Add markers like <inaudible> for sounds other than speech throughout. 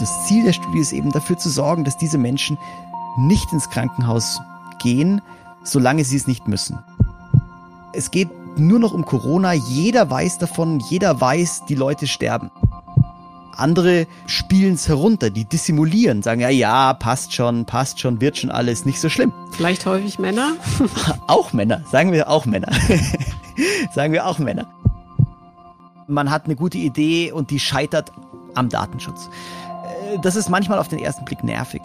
das Ziel der Studie ist eben dafür zu sorgen, dass diese Menschen nicht ins Krankenhaus gehen, solange sie es nicht müssen. Es geht nur noch um Corona. Jeder weiß davon, jeder weiß, die Leute sterben. Andere spielen es herunter, die dissimulieren, sagen ja, ja, passt schon, passt schon, wird schon alles, nicht so schlimm. Vielleicht häufig Männer? <laughs> auch Männer, sagen wir auch Männer. <laughs> sagen wir auch Männer. Man hat eine gute Idee und die scheitert am Datenschutz. Das ist manchmal auf den ersten Blick nervig.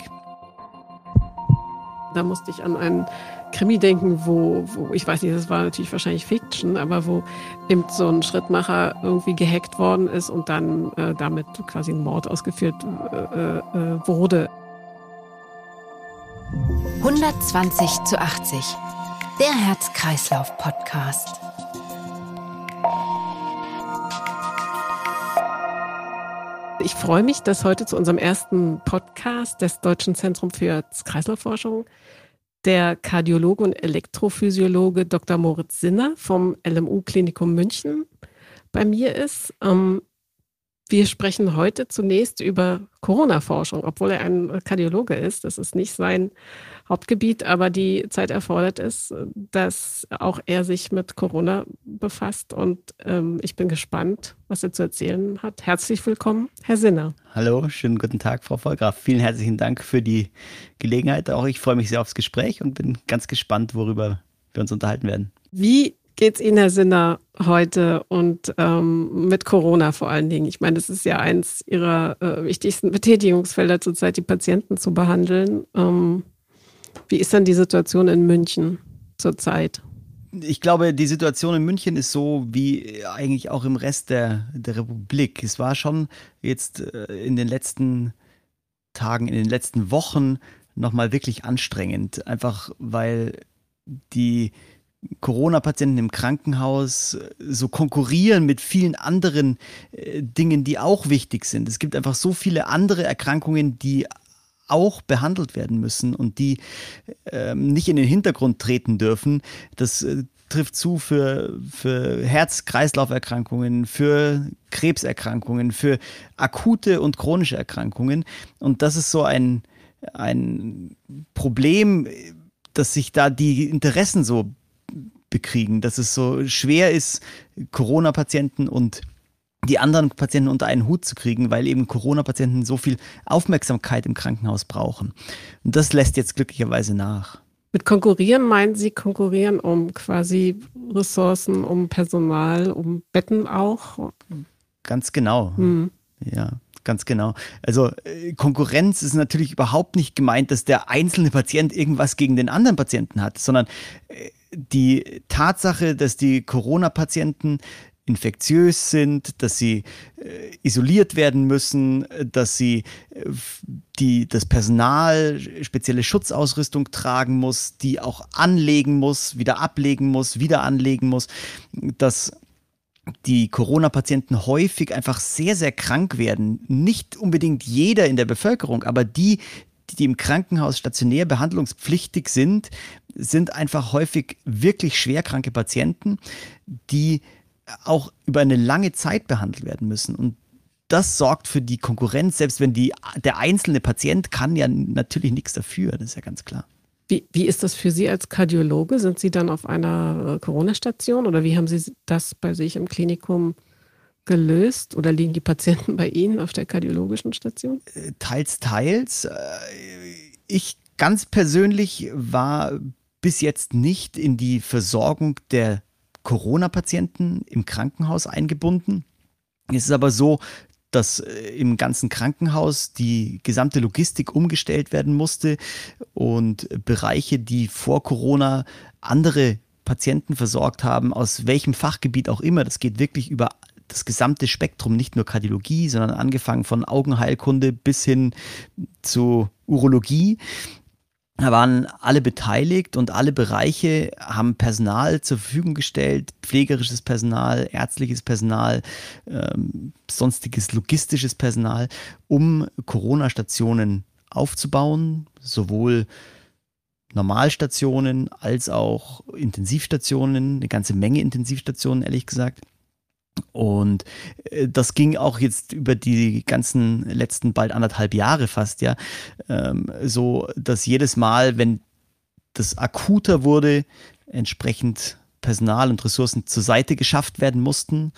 Da musste ich an einen Krimi denken, wo, wo, ich weiß nicht, das war natürlich wahrscheinlich Fiction, aber wo eben so ein Schrittmacher irgendwie gehackt worden ist und dann äh, damit quasi ein Mord ausgeführt äh, äh, wurde. 120 zu 80. Der Herz-Kreislauf-Podcast. Ich freue mich, dass heute zu unserem ersten Podcast des Deutschen Zentrum für Kreislaufforschung der Kardiologe und Elektrophysiologe Dr. Moritz Sinner vom LMU Klinikum München bei mir ist. Ähm, wir sprechen heute zunächst über Corona-Forschung, obwohl er ein Kardiologe ist. Das ist nicht sein Hauptgebiet, aber die Zeit erfordert es, dass auch er sich mit Corona befasst. Und ähm, ich bin gespannt, was er zu erzählen hat. Herzlich willkommen, Herr Sinner. Hallo, schönen guten Tag, Frau Vollgraf. Vielen herzlichen Dank für die Gelegenheit. Auch ich freue mich sehr aufs Gespräch und bin ganz gespannt, worüber wir uns unterhalten werden. Wie geht es Ihnen, Herr Sinner, heute und ähm, mit Corona vor allen Dingen? Ich meine, das ist ja eins Ihrer äh, wichtigsten Betätigungsfelder zurzeit, die Patienten zu behandeln. Ähm, wie ist denn die Situation in München zurzeit? Ich glaube, die Situation in München ist so wie eigentlich auch im Rest der, der Republik. Es war schon jetzt äh, in den letzten Tagen, in den letzten Wochen nochmal wirklich anstrengend. Einfach weil die Corona-Patienten im Krankenhaus so konkurrieren mit vielen anderen äh, Dingen, die auch wichtig sind. Es gibt einfach so viele andere Erkrankungen, die auch behandelt werden müssen und die ähm, nicht in den Hintergrund treten dürfen. Das äh, trifft zu für, für Herz-Kreislauf-Erkrankungen, für Krebserkrankungen, für akute und chronische Erkrankungen. Und das ist so ein, ein Problem, dass sich da die Interessen so bekriegen, dass es so schwer ist, Corona-Patienten und die anderen Patienten unter einen Hut zu kriegen, weil eben Corona-Patienten so viel Aufmerksamkeit im Krankenhaus brauchen. Und das lässt jetzt glücklicherweise nach. Mit konkurrieren meinen Sie konkurrieren um quasi Ressourcen, um Personal, um Betten auch? Ganz genau. Mhm. Ja, ganz genau. Also äh, Konkurrenz ist natürlich überhaupt nicht gemeint, dass der einzelne Patient irgendwas gegen den anderen Patienten hat, sondern äh, die Tatsache, dass die Corona-Patienten infektiös sind, dass sie äh, isoliert werden müssen, dass sie äh, die, das Personal spezielle Schutzausrüstung tragen muss, die auch anlegen muss, wieder ablegen muss, wieder anlegen muss, dass die Corona-Patienten häufig einfach sehr, sehr krank werden. Nicht unbedingt jeder in der Bevölkerung, aber die, die im Krankenhaus stationär behandlungspflichtig sind, sind einfach häufig wirklich schwerkranke Patienten, die auch über eine lange Zeit behandelt werden müssen. Und das sorgt für die Konkurrenz, selbst wenn die, der einzelne Patient kann ja natürlich nichts dafür, das ist ja ganz klar. Wie, wie ist das für Sie als Kardiologe? Sind Sie dann auf einer äh, Corona-Station oder wie haben Sie das bei sich im Klinikum gelöst oder liegen die Patienten bei Ihnen auf der kardiologischen Station? Äh, teils, teils. Äh, ich ganz persönlich war bis jetzt nicht in die Versorgung der Corona-Patienten im Krankenhaus eingebunden. Es ist aber so, dass äh, im ganzen Krankenhaus die gesamte Logistik umgestellt werden musste und Bereiche, die vor Corona andere Patienten versorgt haben, aus welchem Fachgebiet auch immer, das geht wirklich über das gesamte Spektrum, nicht nur Kardiologie, sondern angefangen von Augenheilkunde bis hin zu Urologie, da waren alle beteiligt und alle Bereiche haben Personal zur Verfügung gestellt, pflegerisches Personal, ärztliches Personal, ähm, sonstiges logistisches Personal, um Corona-Stationen aufzubauen, sowohl Normalstationen als auch Intensivstationen, eine ganze Menge Intensivstationen, ehrlich gesagt. Und äh, das ging auch jetzt über die ganzen letzten bald anderthalb Jahre fast, ja, ähm, so, dass jedes Mal, wenn das akuter wurde, entsprechend Personal und Ressourcen zur Seite geschafft werden mussten,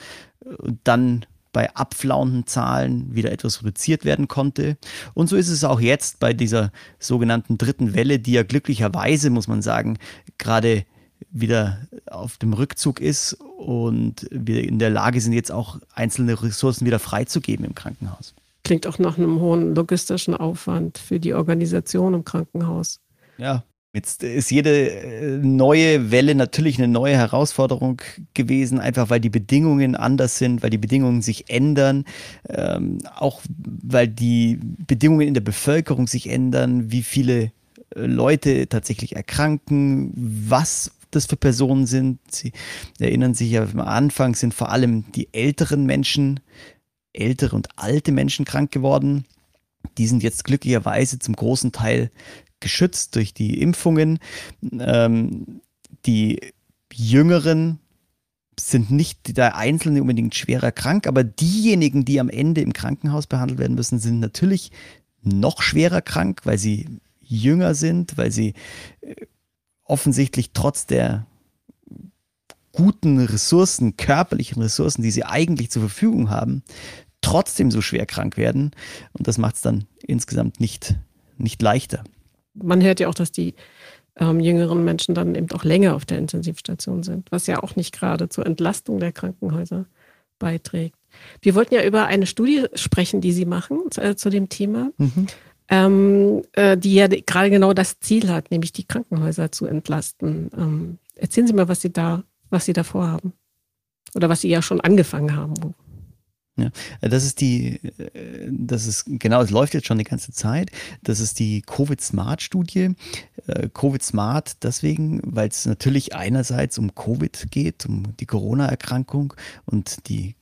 und dann bei abflauenden Zahlen wieder etwas reduziert werden konnte. Und so ist es auch jetzt bei dieser sogenannten dritten Welle, die ja glücklicherweise, muss man sagen, gerade wieder auf dem Rückzug ist und wir in der Lage sind, jetzt auch einzelne Ressourcen wieder freizugeben im Krankenhaus. Klingt auch nach einem hohen logistischen Aufwand für die Organisation im Krankenhaus. Ja, Jetzt ist jede äh, neue Welle natürlich eine neue Herausforderung gewesen, einfach weil die Bedingungen anders sind, weil die Bedingungen sich ändern, ähm, auch weil die Bedingungen in der Bevölkerung sich ändern, wie viele äh, Leute tatsächlich erkranken, was das für Personen sind. Sie erinnern sich ja am Anfang sind vor allem die älteren Menschen, ältere und alte Menschen krank geworden. Die sind jetzt glücklicherweise zum großen Teil geschützt durch die Impfungen. Ähm, die Jüngeren sind nicht der Einzelne unbedingt schwerer krank, aber diejenigen, die am Ende im Krankenhaus behandelt werden müssen, sind natürlich noch schwerer krank, weil sie jünger sind, weil sie äh, offensichtlich trotz der guten Ressourcen, körperlichen Ressourcen, die sie eigentlich zur Verfügung haben, trotzdem so schwer krank werden. Und das macht es dann insgesamt nicht, nicht leichter man hört ja auch, dass die ähm, jüngeren Menschen dann eben auch länger auf der Intensivstation sind, was ja auch nicht gerade zur Entlastung der Krankenhäuser beiträgt. Wir wollten ja über eine Studie sprechen, die Sie machen äh, zu dem Thema, mhm. Ähm, äh, die ja gerade genau das Ziel hat, nämlich die Krankenhäuser zu entlasten. Ähm, erzählen Sie mal, was Sie da, was Sie da vorhaben oder was Sie ja schon angefangen haben. Ja, das ist die, äh, das ist, genau, es läuft jetzt schon die ganze Zeit. Das ist die Covid-Smart-Studie. Äh, Covid-Smart deswegen, weil es natürlich einerseits um Covid geht, um die Corona-Erkrankung und die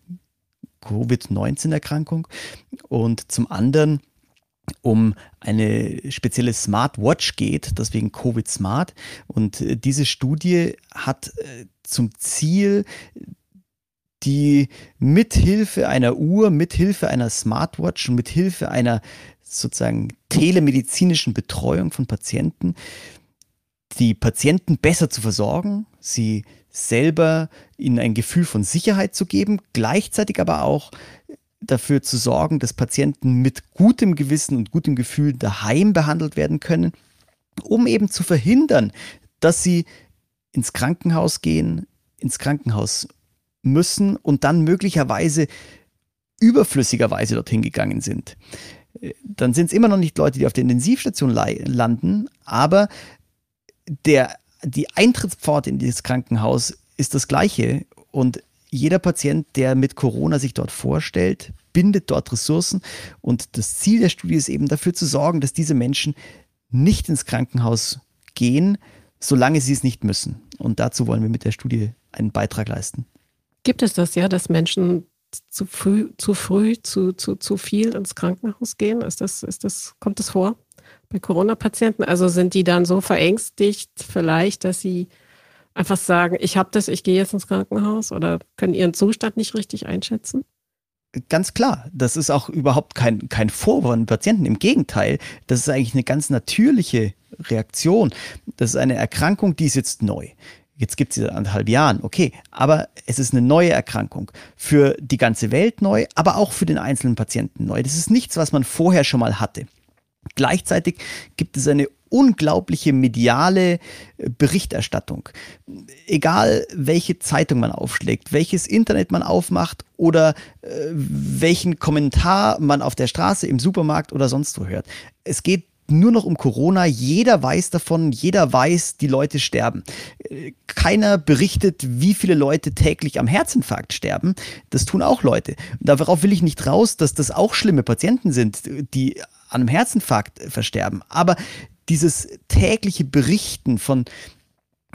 Covid-19-Erkrankung und zum anderen um eine spezielle Smartwatch geht, deswegen Covid Smart. Und äh, diese Studie hat zum Ziel, die mithilfe einer Uhr, mithilfe einer Smartwatch und mithilfe einer sozusagen telemedizinischen Betreuung von Patienten die Patienten besser zu versorgen, sie selber ihnen ein Gefühl von Sicherheit zu geben, gleichzeitig aber auch dafür zu sorgen, dass Patienten mit gutem Gewissen und gutem Gefühl daheim behandelt werden können, um eben zu verhindern, dass sie ins Krankenhaus gehen, ins Krankenhaus müssen und dann möglicherweise überflüssigerweise dorthin gegangen sind. Äh, dann sind es immer noch nicht Leute, die auf der Intensivstation landen, aber der, die Eintrittspforte in dieses Krankenhaus ist das gleiche und jeder Patient, der mit Corona sich dort vorstellt, bindet dort Ressourcen und das Ziel der Studie ist eben dafür zu sorgen, dass diese Menschen nicht ins Krankenhaus gehen, solange sie es nicht müssen. Und dazu wollen wir mit der Studie einen Beitrag leisten. Gibt es das ja, dass Menschen zu früh, zu früh, zu, zu, zu viel ins Krankenhaus gehen? Ist das, ist das, kommt das vor bei Corona-Patienten? Also sind die dann so verängstigt vielleicht, dass sie einfach sagen, ich habe das, ich gehe jetzt ins Krankenhaus oder können ihren Zustand nicht richtig einschätzen? Ganz klar, das ist auch überhaupt kein, kein Vorwurf an Patienten. Im Gegenteil, das ist eigentlich eine ganz natürliche Reaktion. Das ist eine Erkrankung, die ist jetzt neu. Jetzt gibt es sie seit anderthalb Jahren, okay, aber es ist eine neue Erkrankung. Für die ganze Welt neu, aber auch für den einzelnen Patienten neu. Das ist nichts, was man vorher schon mal hatte. Gleichzeitig gibt es eine unglaubliche mediale äh, Berichterstattung. Egal welche Zeitung man aufschlägt, welches Internet man aufmacht oder äh, welchen Kommentar man auf der Straße, im Supermarkt oder sonst wo hört. Es geht nur noch um Corona. Jeder weiß davon, jeder weiß, die Leute sterben. Keiner berichtet, wie viele Leute täglich am Herzinfarkt sterben. Das tun auch Leute. Darauf will ich nicht raus, dass das auch schlimme Patienten sind, die an einem Herzinfarkt versterben. Aber dieses tägliche Berichten von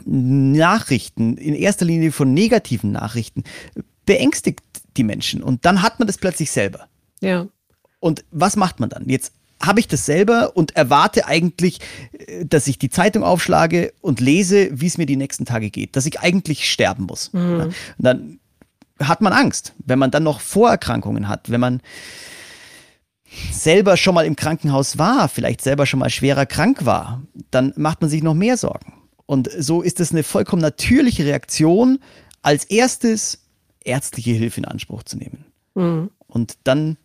Nachrichten, in erster Linie von negativen Nachrichten, beängstigt die Menschen. Und dann hat man das plötzlich selber. Ja. Und was macht man dann? Jetzt habe ich das selber und erwarte eigentlich, äh, dass ich die Zeitung aufschlage und lese, wie es mir die nächsten Tage geht, dass ich eigentlich sterben muss. Mhm. Und dann hat man Angst, wenn man dann noch Vorerkrankungen hat, wenn man selber schon mal im Krankenhaus war, vielleicht selber schon mal schwerer krank war, dann macht man sich noch mehr Sorgen. Und so ist es eine vollkommen natürliche Reaktion, als erstes ärztliche Hilfe in Anspruch zu nehmen. Mhm. Und dann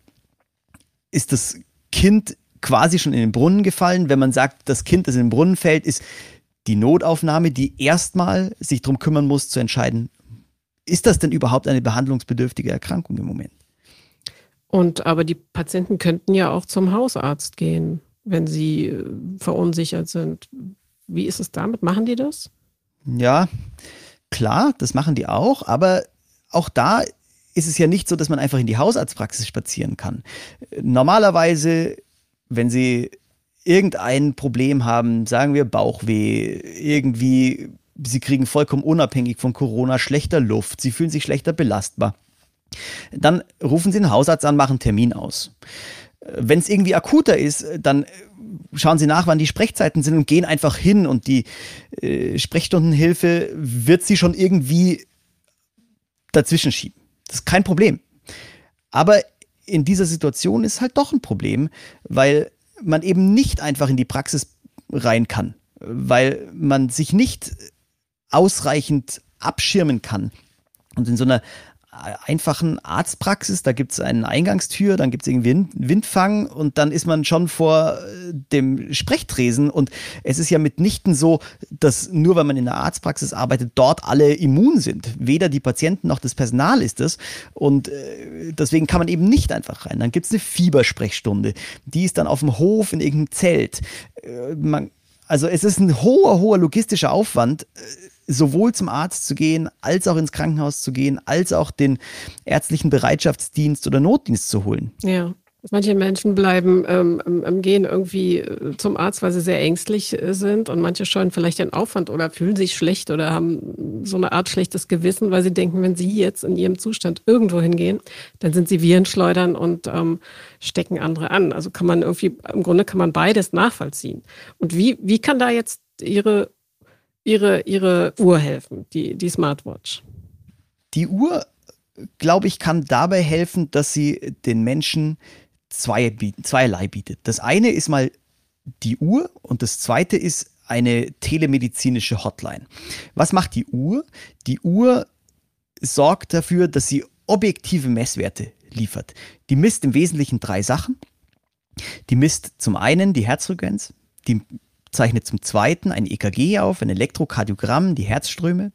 ist das Kind quasi schon in den Brunnen gefallen. Wenn man sagt, das Kind, das in den Brunnen fällt, ist die Notaufnahme, die erstmal sich darum kümmern muss, zu entscheiden, ist das denn überhaupt eine behandlungsbedürftige Erkrankung im Moment? Und aber die Patienten könnten ja auch zum Hausarzt gehen, wenn sie äh, verunsichert sind. Wie ist es damit? Machen die das? Ja, klar, das machen die auch, aber auch da ist es ja nicht so, dass man einfach in die Hausarztpraxis spazieren kann. Normalerweise, wenn Sie irgendein Problem haben, sagen wir Bauchweh, irgendwie, Sie kriegen vollkommen unabhängig von Corona schlechter Luft, Sie fühlen sich schlechter belastbar, dann rufen Sie einen Hausarzt an, machen einen Termin aus. Wenn es irgendwie akuter ist, dann schauen Sie nach, wann die Sprechzeiten sind und gehen einfach hin und die äh, Sprechstundenhilfe wird Sie schon irgendwie dazwischen schieben. Das ist kein Problem. Aber in dieser Situation ist halt doch ein Problem, weil man eben nicht einfach in die Praxis rein kann, weil man sich nicht ausreichend abschirmen kann. Und in so einer einfachen Arztpraxis, da gibt es eine Eingangstür, dann gibt es irgendwie einen Windfang und dann ist man schon vor äh, dem Sprechtresen. Und es ist ja mitnichten so, dass nur weil man in der Arztpraxis arbeitet, dort alle immun sind. Weder die Patienten noch das Personal ist es. Und äh, deswegen kann man eben nicht einfach rein. Dann gibt es eine Fiebersprechstunde. Die ist dann auf dem Hof in irgendeinem Zelt. Äh, man, also es ist ein hoher, hoher logistischer Aufwand sowohl zum Arzt zu gehen, als auch ins Krankenhaus zu gehen, als auch den ärztlichen Bereitschaftsdienst oder Notdienst zu holen. Ja. Manche Menschen bleiben ähm, Gehen irgendwie äh, zum Arzt, weil sie sehr ängstlich äh, sind und manche scheuen vielleicht den Aufwand oder fühlen sich schlecht oder haben so eine Art schlechtes Gewissen, weil sie denken, wenn sie jetzt in ihrem Zustand irgendwo hingehen, dann sind sie Virenschleudern und ähm, stecken andere an. Also kann man irgendwie, im Grunde kann man beides nachvollziehen. Und wie, wie kann da jetzt Ihre ihre, ihre Uhr helfen, die, die Smartwatch? Die Uhr, glaube ich, kann dabei helfen, dass sie den Menschen zwei, zweierlei bietet. Das eine ist mal die Uhr und das zweite ist eine telemedizinische Hotline. Was macht die Uhr? Die Uhr sorgt dafür, dass sie objektive Messwerte liefert. Die misst im Wesentlichen drei Sachen. Die misst zum einen die Herzfrequenz, die zeichnet zum zweiten ein EKG auf, ein Elektrokardiogramm, die Herzströme.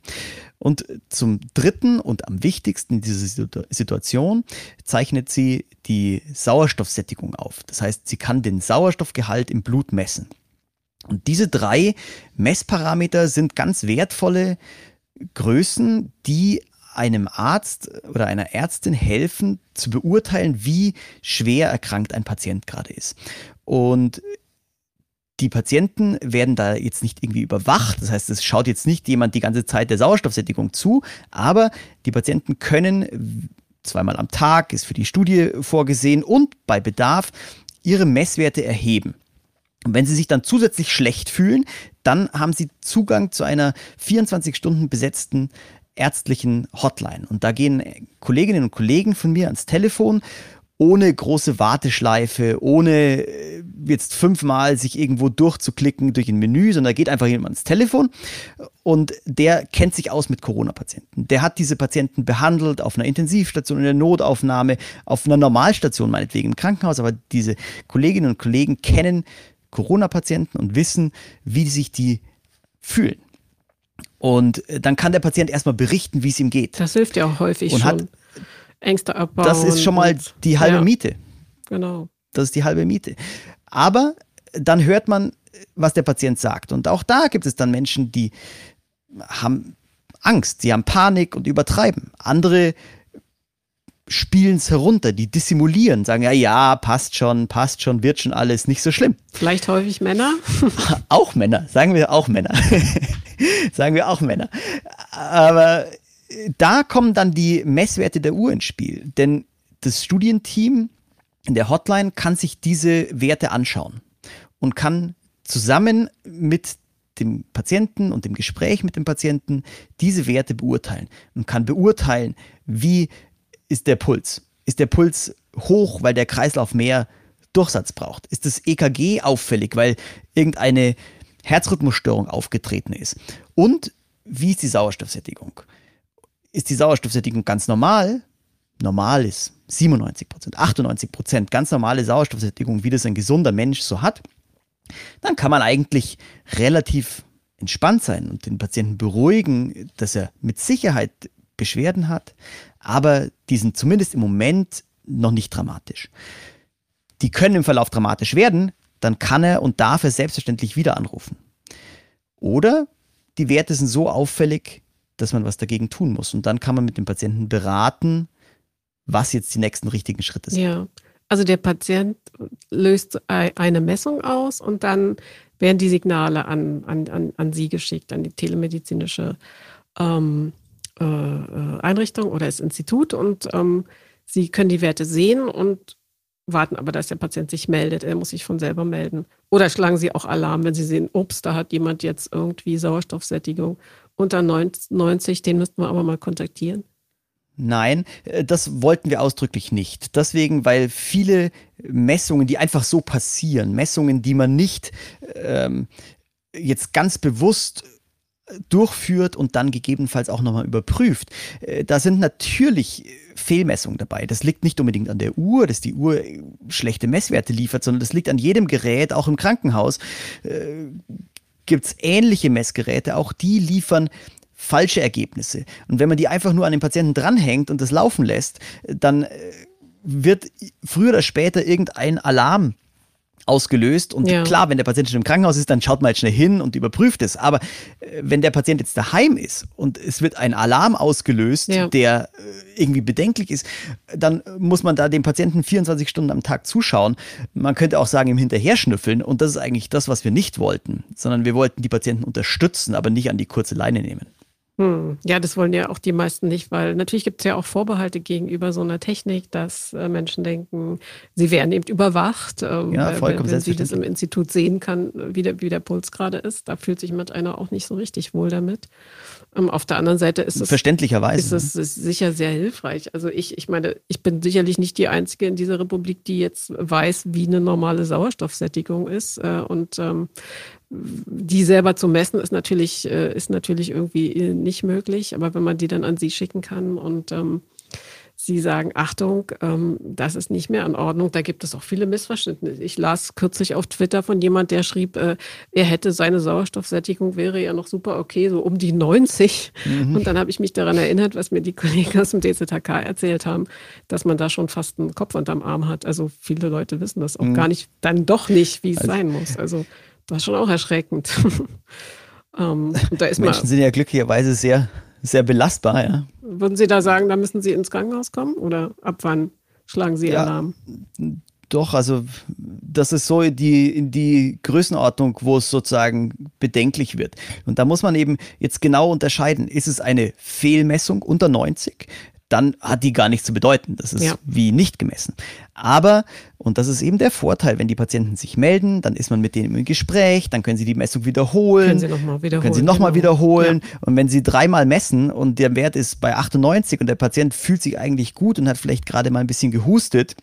Und zum dritten und am wichtigsten in dieser Situation zeichnet sie die Sauerstoffsättigung auf. Das heißt, sie kann den Sauerstoffgehalt im Blut messen. Und diese drei Messparameter sind ganz wertvolle Größen, die einem Arzt oder einer Ärztin helfen zu beurteilen, wie schwer erkrankt ein Patient gerade ist. Und die Patienten werden da jetzt nicht irgendwie überwacht. Das heißt, es schaut jetzt nicht jemand die ganze Zeit der Sauerstoffsättigung zu, aber die Patienten können zweimal am Tag, ist für die Studie vorgesehen und bei Bedarf ihre Messwerte erheben. Und wenn sie sich dann zusätzlich schlecht fühlen, dann haben sie Zugang zu einer 24 Stunden besetzten ärztlichen Hotline. Und da gehen Kolleginnen und Kollegen von mir ans Telefon ohne große Warteschleife, ohne äh, jetzt fünfmal sich irgendwo durchzuklicken durch ein Menü, sondern da geht einfach jemand ans Telefon und der kennt sich aus mit Corona-Patienten. Der hat diese Patienten behandelt auf einer Intensivstation, in der Notaufnahme, auf einer Normalstation meinetwegen im Krankenhaus, aber diese Kolleginnen und Kollegen kennen Corona-Patienten und wissen, wie sich die fühlen. Und äh, dann kann der Patient erstmal berichten, wie es ihm geht. Das hilft ja auch häufig und schon. Hat, Ängste abbauen. Das ist schon mal die halbe ja, Miete. Genau. Das ist die halbe Miete. Aber dann hört man, was der Patient sagt. Und auch da gibt es dann Menschen, die haben Angst, sie haben Panik und übertreiben. Andere spielen es herunter, die dissimulieren, sagen ja, ja, passt schon, passt schon, wird schon alles, nicht so schlimm. Vielleicht häufig Männer? <laughs> auch Männer, sagen wir auch Männer. <laughs> sagen wir auch Männer. Aber da kommen dann die Messwerte der Uhr ins Spiel, denn das Studienteam in der Hotline kann sich diese Werte anschauen und kann zusammen mit dem Patienten und dem Gespräch mit dem Patienten diese Werte beurteilen und kann beurteilen, wie ist der Puls. Ist der Puls hoch, weil der Kreislauf mehr Durchsatz braucht? Ist das EKG auffällig, weil irgendeine Herzrhythmusstörung aufgetreten ist? Und wie ist die Sauerstoffsättigung? Ist die Sauerstoffsättigung ganz normal? Normal ist 97 Prozent, 98 Prozent, ganz normale Sauerstoffsättigung, wie das ein gesunder Mensch so hat, dann kann man eigentlich relativ entspannt sein und den Patienten beruhigen, dass er mit Sicherheit Beschwerden hat, aber die sind zumindest im Moment noch nicht dramatisch. Die können im Verlauf dramatisch werden, dann kann er und darf er selbstverständlich wieder anrufen. Oder die Werte sind so auffällig, dass man was dagegen tun muss. Und dann kann man mit dem Patienten beraten, was jetzt die nächsten richtigen Schritte sind. Ja, also der Patient löst eine Messung aus und dann werden die Signale an, an, an, an Sie geschickt, an die telemedizinische ähm, äh, äh, Einrichtung oder das Institut und ähm, Sie können die Werte sehen und warten aber, dass der Patient sich meldet. Er muss sich von selber melden. Oder schlagen Sie auch Alarm, wenn Sie sehen, ups, da hat jemand jetzt irgendwie Sauerstoffsättigung unter 90, den müssten wir aber mal kontaktieren. Nein, äh, das wollten wir ausdrücklich nicht. Deswegen, weil viele Messungen, die einfach so passieren, Messungen, die man nicht ähm, jetzt ganz bewusst durchführt und dann gegebenenfalls auch nochmal überprüft. Äh, da sind natürlich Fehlmessungen dabei. Das liegt nicht unbedingt an der Uhr, dass die Uhr schlechte Messwerte liefert, sondern das liegt an jedem Gerät, auch im Krankenhaus. Gibt es ähnliche Messgeräte, auch die liefern falsche Ergebnisse. Und wenn man die einfach nur an den Patienten dranhängt und das laufen lässt, dann äh, wird früher oder später irgendein Alarm ausgelöst. Und ja. klar, wenn der Patient schon im Krankenhaus ist, dann schaut man halt schnell hin und überprüft es. Aber äh, wenn der Patient jetzt daheim ist und es wird ein Alarm ausgelöst, ja. der äh, irgendwie bedenklich ist, dann muss man da dem Patienten 24 Stunden am Tag zuschauen. Man könnte auch sagen, ihm hinterher schnüffeln. Und das ist eigentlich das, was wir nicht wollten, sondern wir wollten die Patienten unterstützen, aber nicht an die kurze Leine nehmen. Hm. Ja, das wollen ja auch die meisten nicht, weil natürlich gibt es ja auch Vorbehalte gegenüber so einer Technik, dass äh, Menschen denken, sie werden eben überwacht. Ähm, ja, vollkommen wenn, wenn sie das im Institut sehen kann, wie der, wie der Puls gerade ist. Da fühlt sich mit einer auch nicht so richtig wohl damit. Ähm, auf der anderen Seite ist es, Verständlicherweise, ist es ne? sicher sehr hilfreich. Also ich, ich meine, ich bin sicherlich nicht die Einzige in dieser Republik, die jetzt weiß, wie eine normale Sauerstoffsättigung ist. Äh, und ähm, die selber zu messen ist natürlich, äh, ist natürlich irgendwie äh, nicht möglich. Aber wenn man die dann an sie schicken kann und ähm, Sie sagen, Achtung, ähm, das ist nicht mehr in Ordnung. Da gibt es auch viele Missverständnisse. Ich las kürzlich auf Twitter von jemand, der schrieb, äh, er hätte seine Sauerstoffsättigung wäre ja noch super okay, so um die 90. Mhm. Und dann habe ich mich daran erinnert, was mir die Kollegen aus dem DZHK erzählt haben, dass man da schon fast einen Kopf unterm Arm hat. Also viele Leute wissen das auch mhm. gar nicht, dann doch nicht, wie es also, sein muss. Also das ist schon auch erschreckend. <laughs> ähm, Menschen sind ja glücklicherweise sehr sehr belastbar, ja. Würden Sie da sagen, da müssen Sie ins Krankenhaus kommen oder ab wann schlagen Sie ja, Alarm? Doch, also das ist so die, in die Größenordnung, wo es sozusagen bedenklich wird. Und da muss man eben jetzt genau unterscheiden, ist es eine Fehlmessung unter 90? Dann hat die gar nichts zu bedeuten. Das ist ja. wie nicht gemessen. Aber, und das ist eben der Vorteil, wenn die Patienten sich melden, dann ist man mit denen im Gespräch, dann können sie die Messung wiederholen. Können sie nochmal wiederholen. Können sie nochmal genau. wiederholen. Ja. Und wenn sie dreimal messen und der Wert ist bei 98 und der Patient fühlt sich eigentlich gut und hat vielleicht gerade mal ein bisschen gehustet,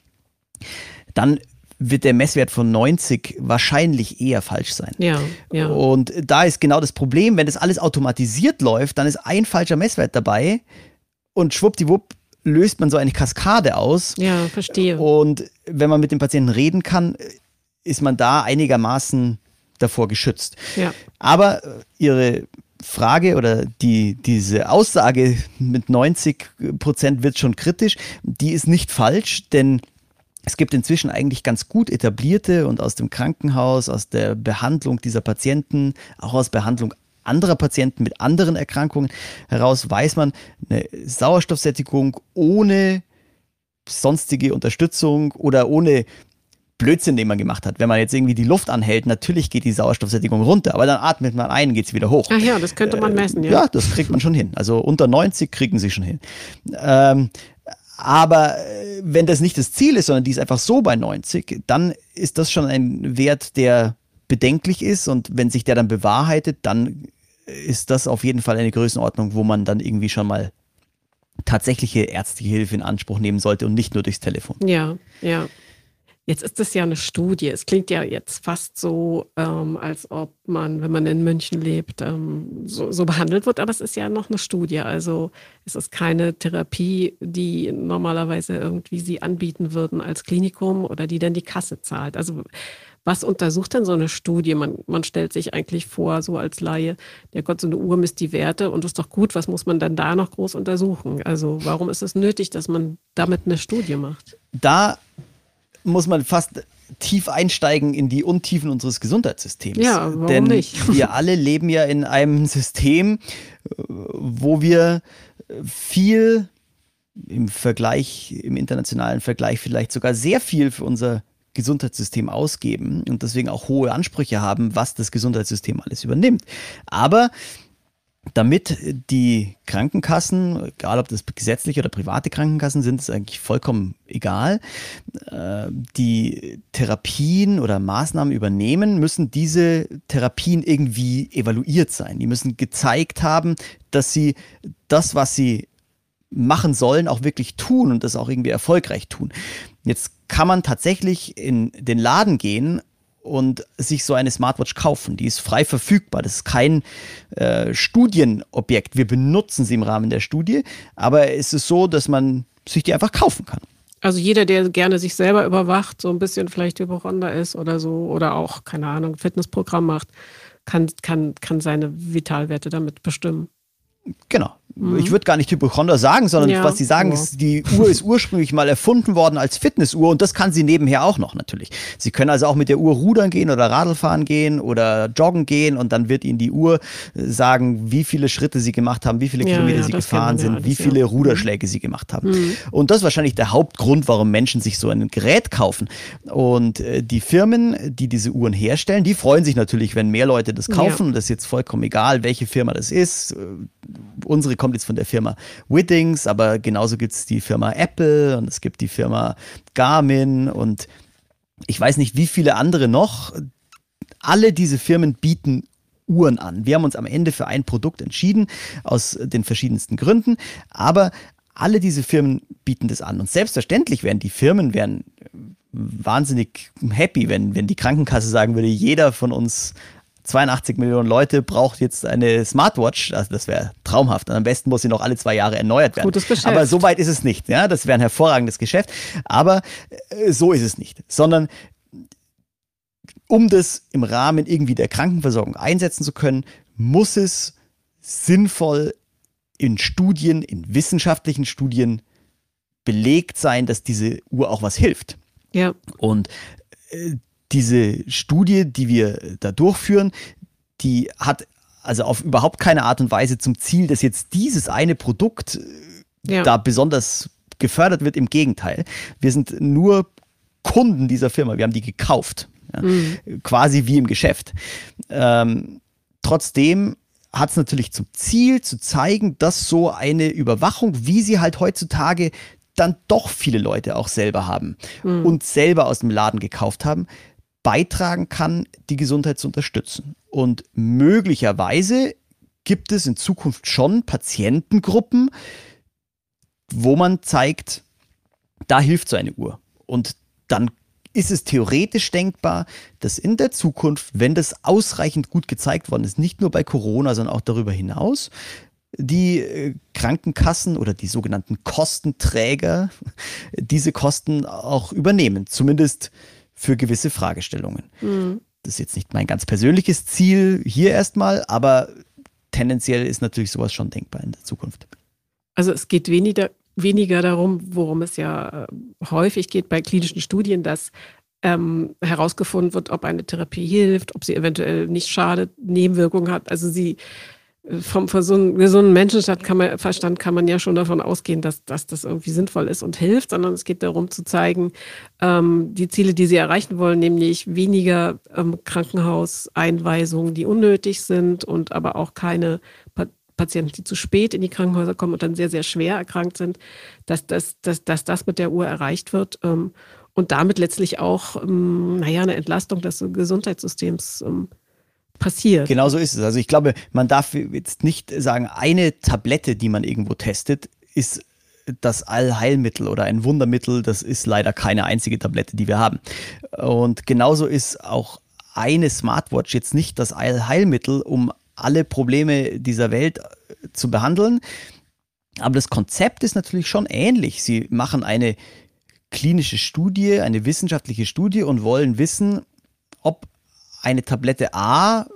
dann wird der Messwert von 90 wahrscheinlich eher falsch sein. Ja, ja. Und da ist genau das Problem, wenn das alles automatisiert läuft, dann ist ein falscher Messwert dabei, und schwuppdiwupp löst man so eine Kaskade aus. Ja, verstehe. Und wenn man mit dem Patienten reden kann, ist man da einigermaßen davor geschützt. Ja. Aber äh, Ihre Frage oder die, diese Aussage mit 90 Prozent wird schon kritisch, die ist nicht falsch, denn es gibt inzwischen eigentlich ganz gut etablierte und aus dem Krankenhaus, aus der Behandlung dieser Patienten, auch aus Behandlung anderer Patienten mit anderen Erkrankungen heraus weiß man, eine Sauerstoffsättigung ohne sonstige Unterstützung oder ohne Blödsinn, den man gemacht hat. Wenn man jetzt irgendwie die Luft anhält, natürlich geht die Sauerstoffsättigung runter, aber dann atmet man ein, geht es wieder hoch. Ach ja, das könnte man messen, ja. Ja, das kriegt man schon hin. Also unter 90 kriegen sie schon hin. Ähm, aber äh, wenn das nicht das Ziel ist, sondern die ist einfach so bei 90, dann ist das schon ein Wert, der bedenklich ist und wenn sich der dann bewahrheitet, dann ist das auf jeden Fall eine Größenordnung, wo man dann irgendwie schon mal tatsächliche ärztliche Hilfe in Anspruch nehmen sollte und nicht nur durchs Telefon. Ja, ja. Jetzt ist das ja eine Studie. Es klingt ja jetzt fast so, ähm, als ob man, wenn man in München lebt, ähm, so, so, behandelt wird. Aber es ist ja noch eine Studie. Also es ist keine Therapie, die normalerweise irgendwie Sie anbieten würden als Klinikum oder die dann die Kasse zahlt. Also was untersucht denn so eine Studie? Man, man stellt sich eigentlich vor, so als Laie, der Gott, so eine Uhr misst die Werte und das ist doch gut. Was muss man dann da noch groß untersuchen? Also warum ist es nötig, dass man damit eine Studie macht? Da muss man fast tief einsteigen in die Untiefen unseres Gesundheitssystems. Ja, warum Denn nicht? <laughs> wir alle leben ja in einem System, wo wir viel im Vergleich, im internationalen Vergleich vielleicht sogar sehr viel für unser Gesundheitssystem ausgeben und deswegen auch hohe Ansprüche haben, was das Gesundheitssystem alles übernimmt. Aber damit die Krankenkassen, egal ob das gesetzliche oder private Krankenkassen sind, ist eigentlich vollkommen egal, äh, die Therapien oder Maßnahmen übernehmen, müssen diese Therapien irgendwie evaluiert sein. Die müssen gezeigt haben, dass sie das, was sie machen sollen, auch wirklich tun und das auch irgendwie erfolgreich tun. Jetzt kann man tatsächlich in den Laden gehen und sich so eine Smartwatch kaufen. Die ist frei verfügbar. Das ist kein äh, Studienobjekt. Wir benutzen sie im Rahmen der Studie, aber es ist so, dass man sich die einfach kaufen kann. Also jeder, der gerne sich selber überwacht, so ein bisschen vielleicht Hypochonder ist oder so, oder auch, keine Ahnung, Fitnessprogramm macht, kann, kann, kann seine Vitalwerte damit bestimmen. Genau. Mhm. Ich würde gar nicht Hypochonder sagen, sondern ja, was sie sagen, oh. ist, die Uhr ist ursprünglich mal erfunden worden als Fitnessuhr und das kann sie nebenher auch noch natürlich. Sie können also auch mit der Uhr rudern gehen oder Radlfahren gehen oder joggen gehen und dann wird ihnen die Uhr äh, sagen, wie viele Schritte sie gemacht haben, wie viele ja, Kilometer ja, sie gefahren sind, wie viele Ruderschläge sie gemacht haben. Mhm. Und das ist wahrscheinlich der Hauptgrund, warum Menschen sich so ein Gerät kaufen. Und äh, die Firmen, die diese Uhren herstellen, die freuen sich natürlich, wenn mehr Leute das kaufen. Das ist jetzt vollkommen egal, welche Firma das ist. Unsere kommt jetzt von der Firma Wittings, aber genauso gibt es die Firma Apple und es gibt die Firma Garmin und ich weiß nicht, wie viele andere noch. Alle diese Firmen bieten Uhren an. Wir haben uns am Ende für ein Produkt entschieden, aus den verschiedensten Gründen, aber alle diese Firmen bieten das an. Und selbstverständlich wären die Firmen wären wahnsinnig happy, wenn, wenn die Krankenkasse sagen würde, jeder von uns 82 Millionen Leute braucht jetzt eine Smartwatch. Also das wäre traumhaft. Und am besten muss sie noch alle zwei Jahre erneuert werden. Gutes Geschäft. Aber so weit ist es nicht. Ja, das wäre ein hervorragendes Geschäft. Aber äh, so ist es nicht. Sondern um das im Rahmen irgendwie der Krankenversorgung einsetzen zu können, muss es sinnvoll in Studien, in wissenschaftlichen Studien belegt sein, dass diese Uhr auch was hilft. Ja. Und äh, diese Studie, die wir da durchführen, die hat also auf überhaupt keine Art und Weise zum Ziel, dass jetzt dieses eine Produkt äh, ja. da besonders gefördert wird. Im Gegenteil. Wir sind nur Kunden dieser Firma. Wir haben die gekauft. Ja? Mhm. Quasi wie im Geschäft. Ähm, trotzdem hat es natürlich zum Ziel zu zeigen, dass so eine Überwachung, wie sie halt heutzutage dann doch viele Leute auch selber haben mhm. und selber aus dem Laden gekauft haben, beitragen kann, die Gesundheit zu unterstützen. Und möglicherweise gibt es in Zukunft schon Patientengruppen, wo man zeigt, da hilft so eine Uhr. Und dann ist es theoretisch denkbar, dass in der Zukunft, wenn das ausreichend gut gezeigt worden ist, nicht nur bei Corona, sondern auch darüber hinaus, die äh, Krankenkassen oder die sogenannten Kostenträger <laughs> diese Kosten auch übernehmen. Zumindest für gewisse Fragestellungen. Mhm. Das ist jetzt nicht mein ganz persönliches Ziel hier erstmal, aber tendenziell ist natürlich sowas schon denkbar in der Zukunft. Also es geht weniger, weniger darum, worum es ja äh, häufig geht bei klinischen Studien, dass ähm, herausgefunden wird, ob eine Therapie hilft, ob sie eventuell nicht schadet, Nebenwirkungen hat. Also sie vom gesunden Menschenverstand kann man, Verstand kann man ja schon davon ausgehen, dass, dass das irgendwie sinnvoll ist und hilft, sondern es geht darum zu zeigen, ähm, die Ziele, die sie erreichen wollen, nämlich weniger ähm, Krankenhauseinweisungen, die unnötig sind und aber auch keine pa Patienten, die zu spät in die Krankenhäuser kommen und dann sehr, sehr schwer erkrankt sind, dass, dass, dass, dass das mit der Uhr erreicht wird. Ähm, und damit letztlich auch, ähm, naja, eine Entlastung des Gesundheitssystems ähm, passiert. Genau so ist es. Also ich glaube, man darf jetzt nicht sagen, eine Tablette, die man irgendwo testet, ist das Allheilmittel oder ein Wundermittel. Das ist leider keine einzige Tablette, die wir haben. Und genauso ist auch eine Smartwatch jetzt nicht das Allheilmittel, um alle Probleme dieser Welt äh, zu behandeln. Aber das Konzept ist natürlich schon ähnlich. Sie machen eine klinische Studie, eine wissenschaftliche Studie und wollen wissen, ob eine Tablette A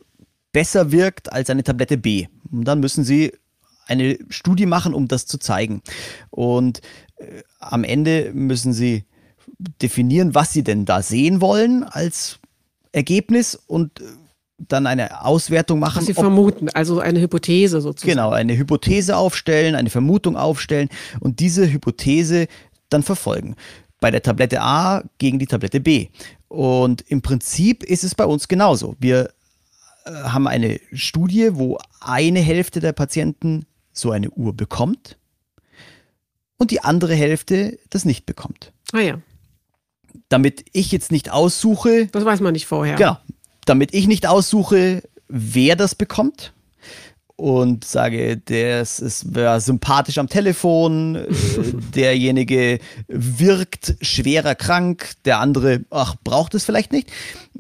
besser wirkt als eine Tablette B. Und dann müssen sie eine Studie machen, um das zu zeigen. Und äh, am Ende müssen sie definieren, was sie denn da sehen wollen als Ergebnis und äh, dann eine Auswertung machen. Was Sie vermuten, also eine Hypothese sozusagen. Genau, eine Hypothese aufstellen, eine Vermutung aufstellen und diese Hypothese dann verfolgen. Bei der Tablette A gegen die Tablette B. Und im Prinzip ist es bei uns genauso. Wir äh, haben eine Studie, wo eine Hälfte der Patienten so eine Uhr bekommt und die andere Hälfte das nicht bekommt. Ah ja. Damit ich jetzt nicht aussuche. Das weiß man nicht vorher. Genau damit ich nicht aussuche, wer das bekommt und sage, der ist, ist sympathisch am Telefon, <laughs> derjenige wirkt schwerer krank, der andere, ach, braucht es vielleicht nicht,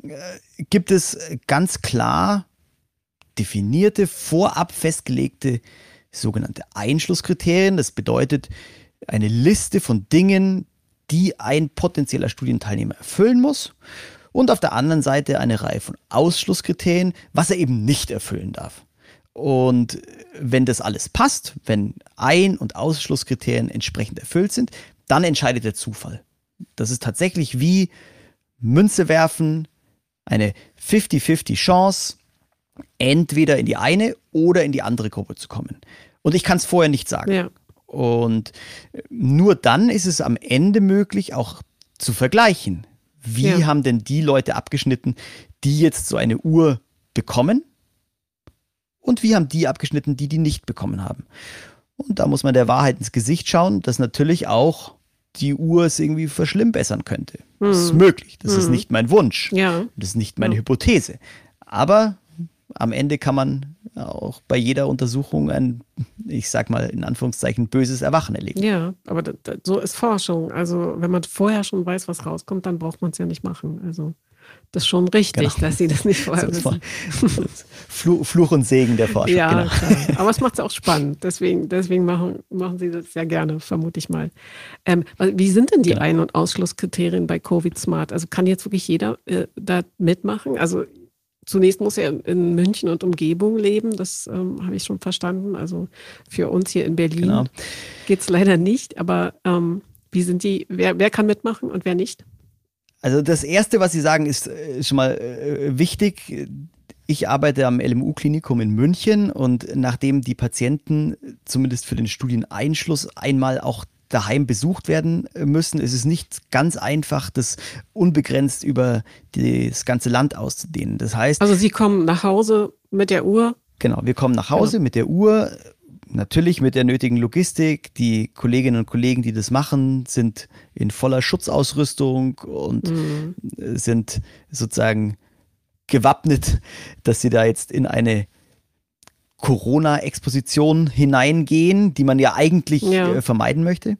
äh, gibt es ganz klar definierte, vorab festgelegte sogenannte Einschlusskriterien. Das bedeutet eine Liste von Dingen, die ein potenzieller Studienteilnehmer erfüllen muss und auf der anderen Seite eine Reihe von Ausschlusskriterien, was er eben nicht erfüllen darf. Und wenn das alles passt, wenn Ein- und Ausschlusskriterien entsprechend erfüllt sind, dann entscheidet der Zufall. Das ist tatsächlich wie Münze werfen, eine 50-50 Chance, entweder in die eine oder in die andere Gruppe zu kommen. Und ich kann es vorher nicht sagen. Ja. Und nur dann ist es am Ende möglich, auch zu vergleichen. Wie ja. haben denn die Leute abgeschnitten, die jetzt so eine Uhr bekommen? Und wie haben die abgeschnitten, die die nicht bekommen haben? Und da muss man der Wahrheit ins Gesicht schauen, dass natürlich auch die Uhr es irgendwie verschlimmbessern könnte. Mhm. Das ist möglich. Das mhm. ist nicht mein Wunsch. Ja. Das ist nicht meine ja. Hypothese. Aber am Ende kann man auch bei jeder Untersuchung ein, ich sag mal in Anführungszeichen, böses Erwachen erleben. Ja, aber so ist Forschung. Also wenn man vorher schon weiß, was rauskommt, dann braucht man es ja nicht machen. Also das ist schon richtig, genau. dass sie das nicht vorher wissen. Fluch, und Segen der Forschung. Ja, genau. klar. aber es macht es auch spannend. Deswegen, deswegen machen, machen sie das sehr gerne, vermute ich mal. Ähm, wie sind denn die genau. Ein- und Ausschlusskriterien bei Covid Smart? Also kann jetzt wirklich jeder äh, da mitmachen? Also zunächst muss er in München und Umgebung leben, das ähm, habe ich schon verstanden. Also für uns hier in Berlin genau. geht es leider nicht, aber ähm, wie sind die, wer, wer kann mitmachen und wer nicht? Also das Erste, was Sie sagen, ist, äh, schon mal äh, wichtig. Ich arbeite am LMU-Klinikum in München und nachdem die Patienten zumindest für den Studieneinschluss einmal auch daheim besucht werden äh, müssen. Es ist nicht ganz einfach, das unbegrenzt über das ganze Land auszudehnen. Das heißt. Also Sie kommen nach Hause mit der Uhr? Genau, wir kommen nach Hause genau. mit der Uhr. Natürlich mit der nötigen Logistik. Die Kolleginnen und Kollegen, die das machen, sind in voller Schutzausrüstung und mhm. sind sozusagen gewappnet, dass sie da jetzt in eine Corona-Exposition hineingehen, die man ja eigentlich ja. Äh, vermeiden möchte.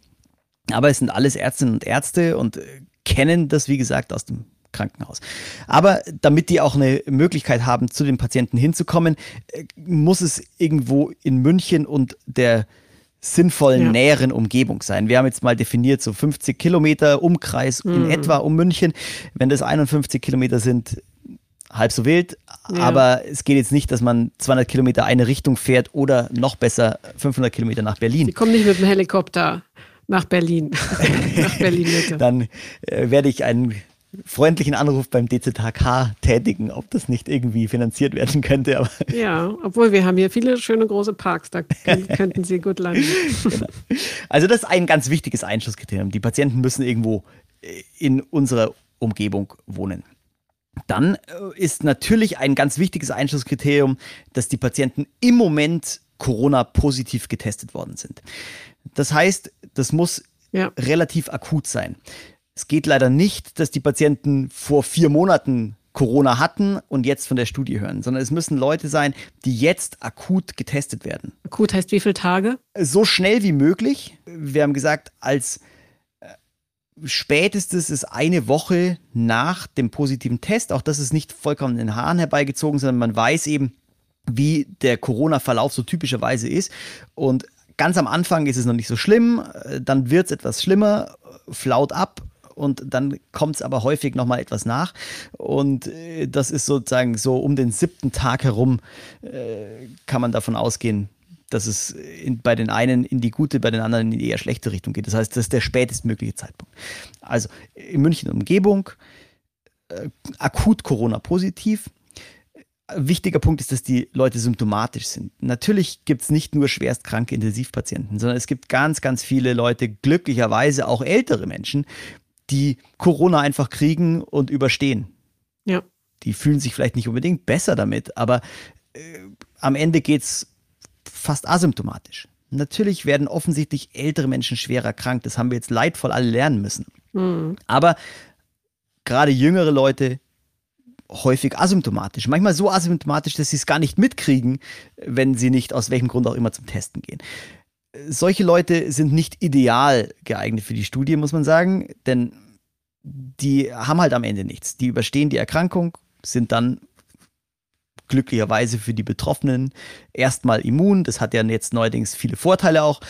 Aber es sind alles Ärztinnen und Ärzte und äh, kennen das, wie gesagt, aus dem Krankenhaus. Aber damit die auch eine Möglichkeit haben, zu den Patienten hinzukommen, äh, muss es irgendwo in München und der sinnvollen, ja. näheren Umgebung sein. Wir haben jetzt mal definiert, so 50 Kilometer Umkreis mhm. in etwa um München. Wenn das 51 Kilometer sind, halb so wild. Ja. Aber es geht jetzt nicht, dass man 200 Kilometer eine Richtung fährt oder noch besser 500 Kilometer nach Berlin. Sie kommen nicht mit dem Helikopter nach Berlin. <laughs> nach Berlin. <laughs> Dann äh, werde ich einen freundlichen Anruf beim DZHK tätigen, ob das nicht irgendwie finanziert werden könnte. Aber <laughs> ja, obwohl wir haben hier viele schöne große Parks, da <laughs> könnten Sie gut landen. Genau. Also das ist ein ganz wichtiges Einschlusskriterium. Die Patienten müssen irgendwo äh, in unserer Umgebung wohnen. Dann äh, ist natürlich ein ganz wichtiges Einschlusskriterium, dass die Patienten im Moment Corona-positiv getestet worden sind. Das heißt, das muss ja. relativ akut sein. Es geht leider nicht, dass die Patienten vor vier Monaten Corona hatten und jetzt von der Studie hören, sondern es müssen Leute sein, die jetzt akut getestet werden. Akut heißt wie viele Tage? So schnell wie möglich. Wir haben gesagt, als äh, spätestes ist eine Woche nach dem positiven Test. Auch das ist nicht vollkommen in den Haaren herbeigezogen, sondern man weiß eben, wie der Corona-Verlauf so typischerweise ist. Und ganz am Anfang ist es noch nicht so schlimm, äh, dann wird es etwas schlimmer, flaut ab und dann kommt es aber häufig nochmal etwas nach. Und äh, das ist sozusagen so um den siebten Tag herum, äh, kann man davon ausgehen, dass es in, bei den einen in die gute, bei den anderen in die eher schlechte Richtung geht. Das heißt, das ist der spätestmögliche Zeitpunkt. Also in München Umgebung, äh, akut Corona-positiv. Wichtiger Punkt ist, dass die Leute symptomatisch sind. Natürlich gibt es nicht nur schwerstkranke Intensivpatienten, sondern es gibt ganz, ganz viele Leute, glücklicherweise auch ältere Menschen, die Corona einfach kriegen und überstehen. Ja. Die fühlen sich vielleicht nicht unbedingt besser damit, aber äh, am Ende geht es fast asymptomatisch. Natürlich werden offensichtlich ältere Menschen schwerer krank. Das haben wir jetzt leidvoll alle lernen müssen. Mhm. Aber gerade jüngere Leute häufig asymptomatisch. Manchmal so asymptomatisch, dass sie es gar nicht mitkriegen, wenn sie nicht aus welchem Grund auch immer zum Testen gehen solche Leute sind nicht ideal geeignet für die Studie, muss man sagen, denn die haben halt am Ende nichts. Die überstehen die Erkrankung, sind dann glücklicherweise für die Betroffenen erstmal immun. Das hat ja jetzt neuerdings viele Vorteile auch,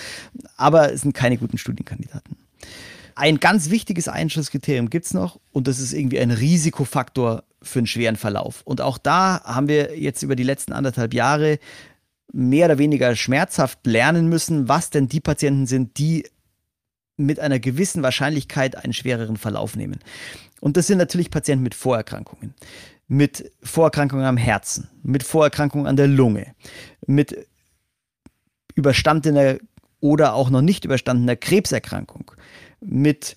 aber es sind keine guten Studienkandidaten. Ein ganz wichtiges Einschlusskriterium gibt es noch und das ist irgendwie ein Risikofaktor für einen schweren Verlauf. Und auch da haben wir jetzt über die letzten anderthalb Jahre mehr oder weniger schmerzhaft lernen müssen, was denn die Patienten sind, die mit einer gewissen Wahrscheinlichkeit einen schwereren Verlauf nehmen. Und das sind natürlich Patienten mit Vorerkrankungen, mit Vorerkrankungen am Herzen, mit Vorerkrankungen an der Lunge, mit überstandener oder auch noch nicht überstandener Krebserkrankung, mit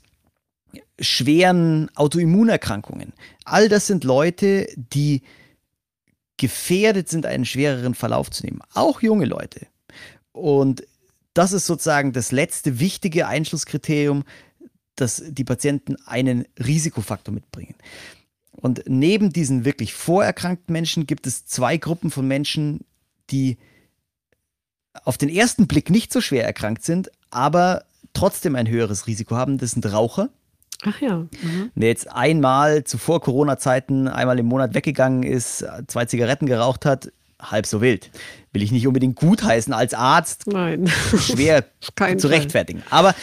schweren Autoimmunerkrankungen. All das sind Leute, die gefährdet sind, einen schwereren Verlauf zu nehmen. Auch junge Leute. Und das ist sozusagen das letzte wichtige Einschlusskriterium, dass die Patienten einen Risikofaktor mitbringen. Und neben diesen wirklich vorerkrankten Menschen gibt es zwei Gruppen von Menschen, die auf den ersten Blick nicht so schwer erkrankt sind, aber trotzdem ein höheres Risiko haben. Das sind Raucher Ach ja. Mhm. Wer jetzt einmal zuvor Corona-Zeiten einmal im Monat weggegangen ist, zwei Zigaretten geraucht hat, halb so wild. Will ich nicht unbedingt gutheißen als Arzt. Nein. <laughs> Schwer zu rechtfertigen. Aber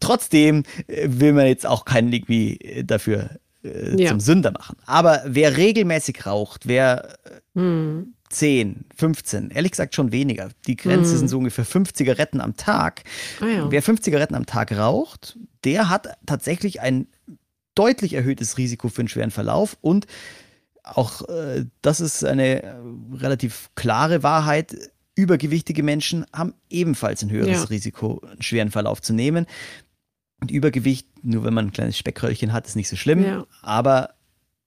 trotzdem äh, will man jetzt auch keinen irgendwie äh, dafür äh, ja. zum Sünder machen. Aber wer regelmäßig raucht, wer hm. 10, 15, ehrlich gesagt schon weniger. Die Grenze hm. sind so ungefähr 5 Zigaretten am Tag. Ah, ja. Wer 5 Zigaretten am Tag raucht, der hat tatsächlich ein deutlich erhöhtes Risiko für einen schweren Verlauf und auch äh, das ist eine äh, relativ klare Wahrheit. Übergewichtige Menschen haben ebenfalls ein höheres ja. Risiko, einen schweren Verlauf zu nehmen. Und Übergewicht, nur wenn man ein kleines Speckröllchen hat, ist nicht so schlimm. Ja. Aber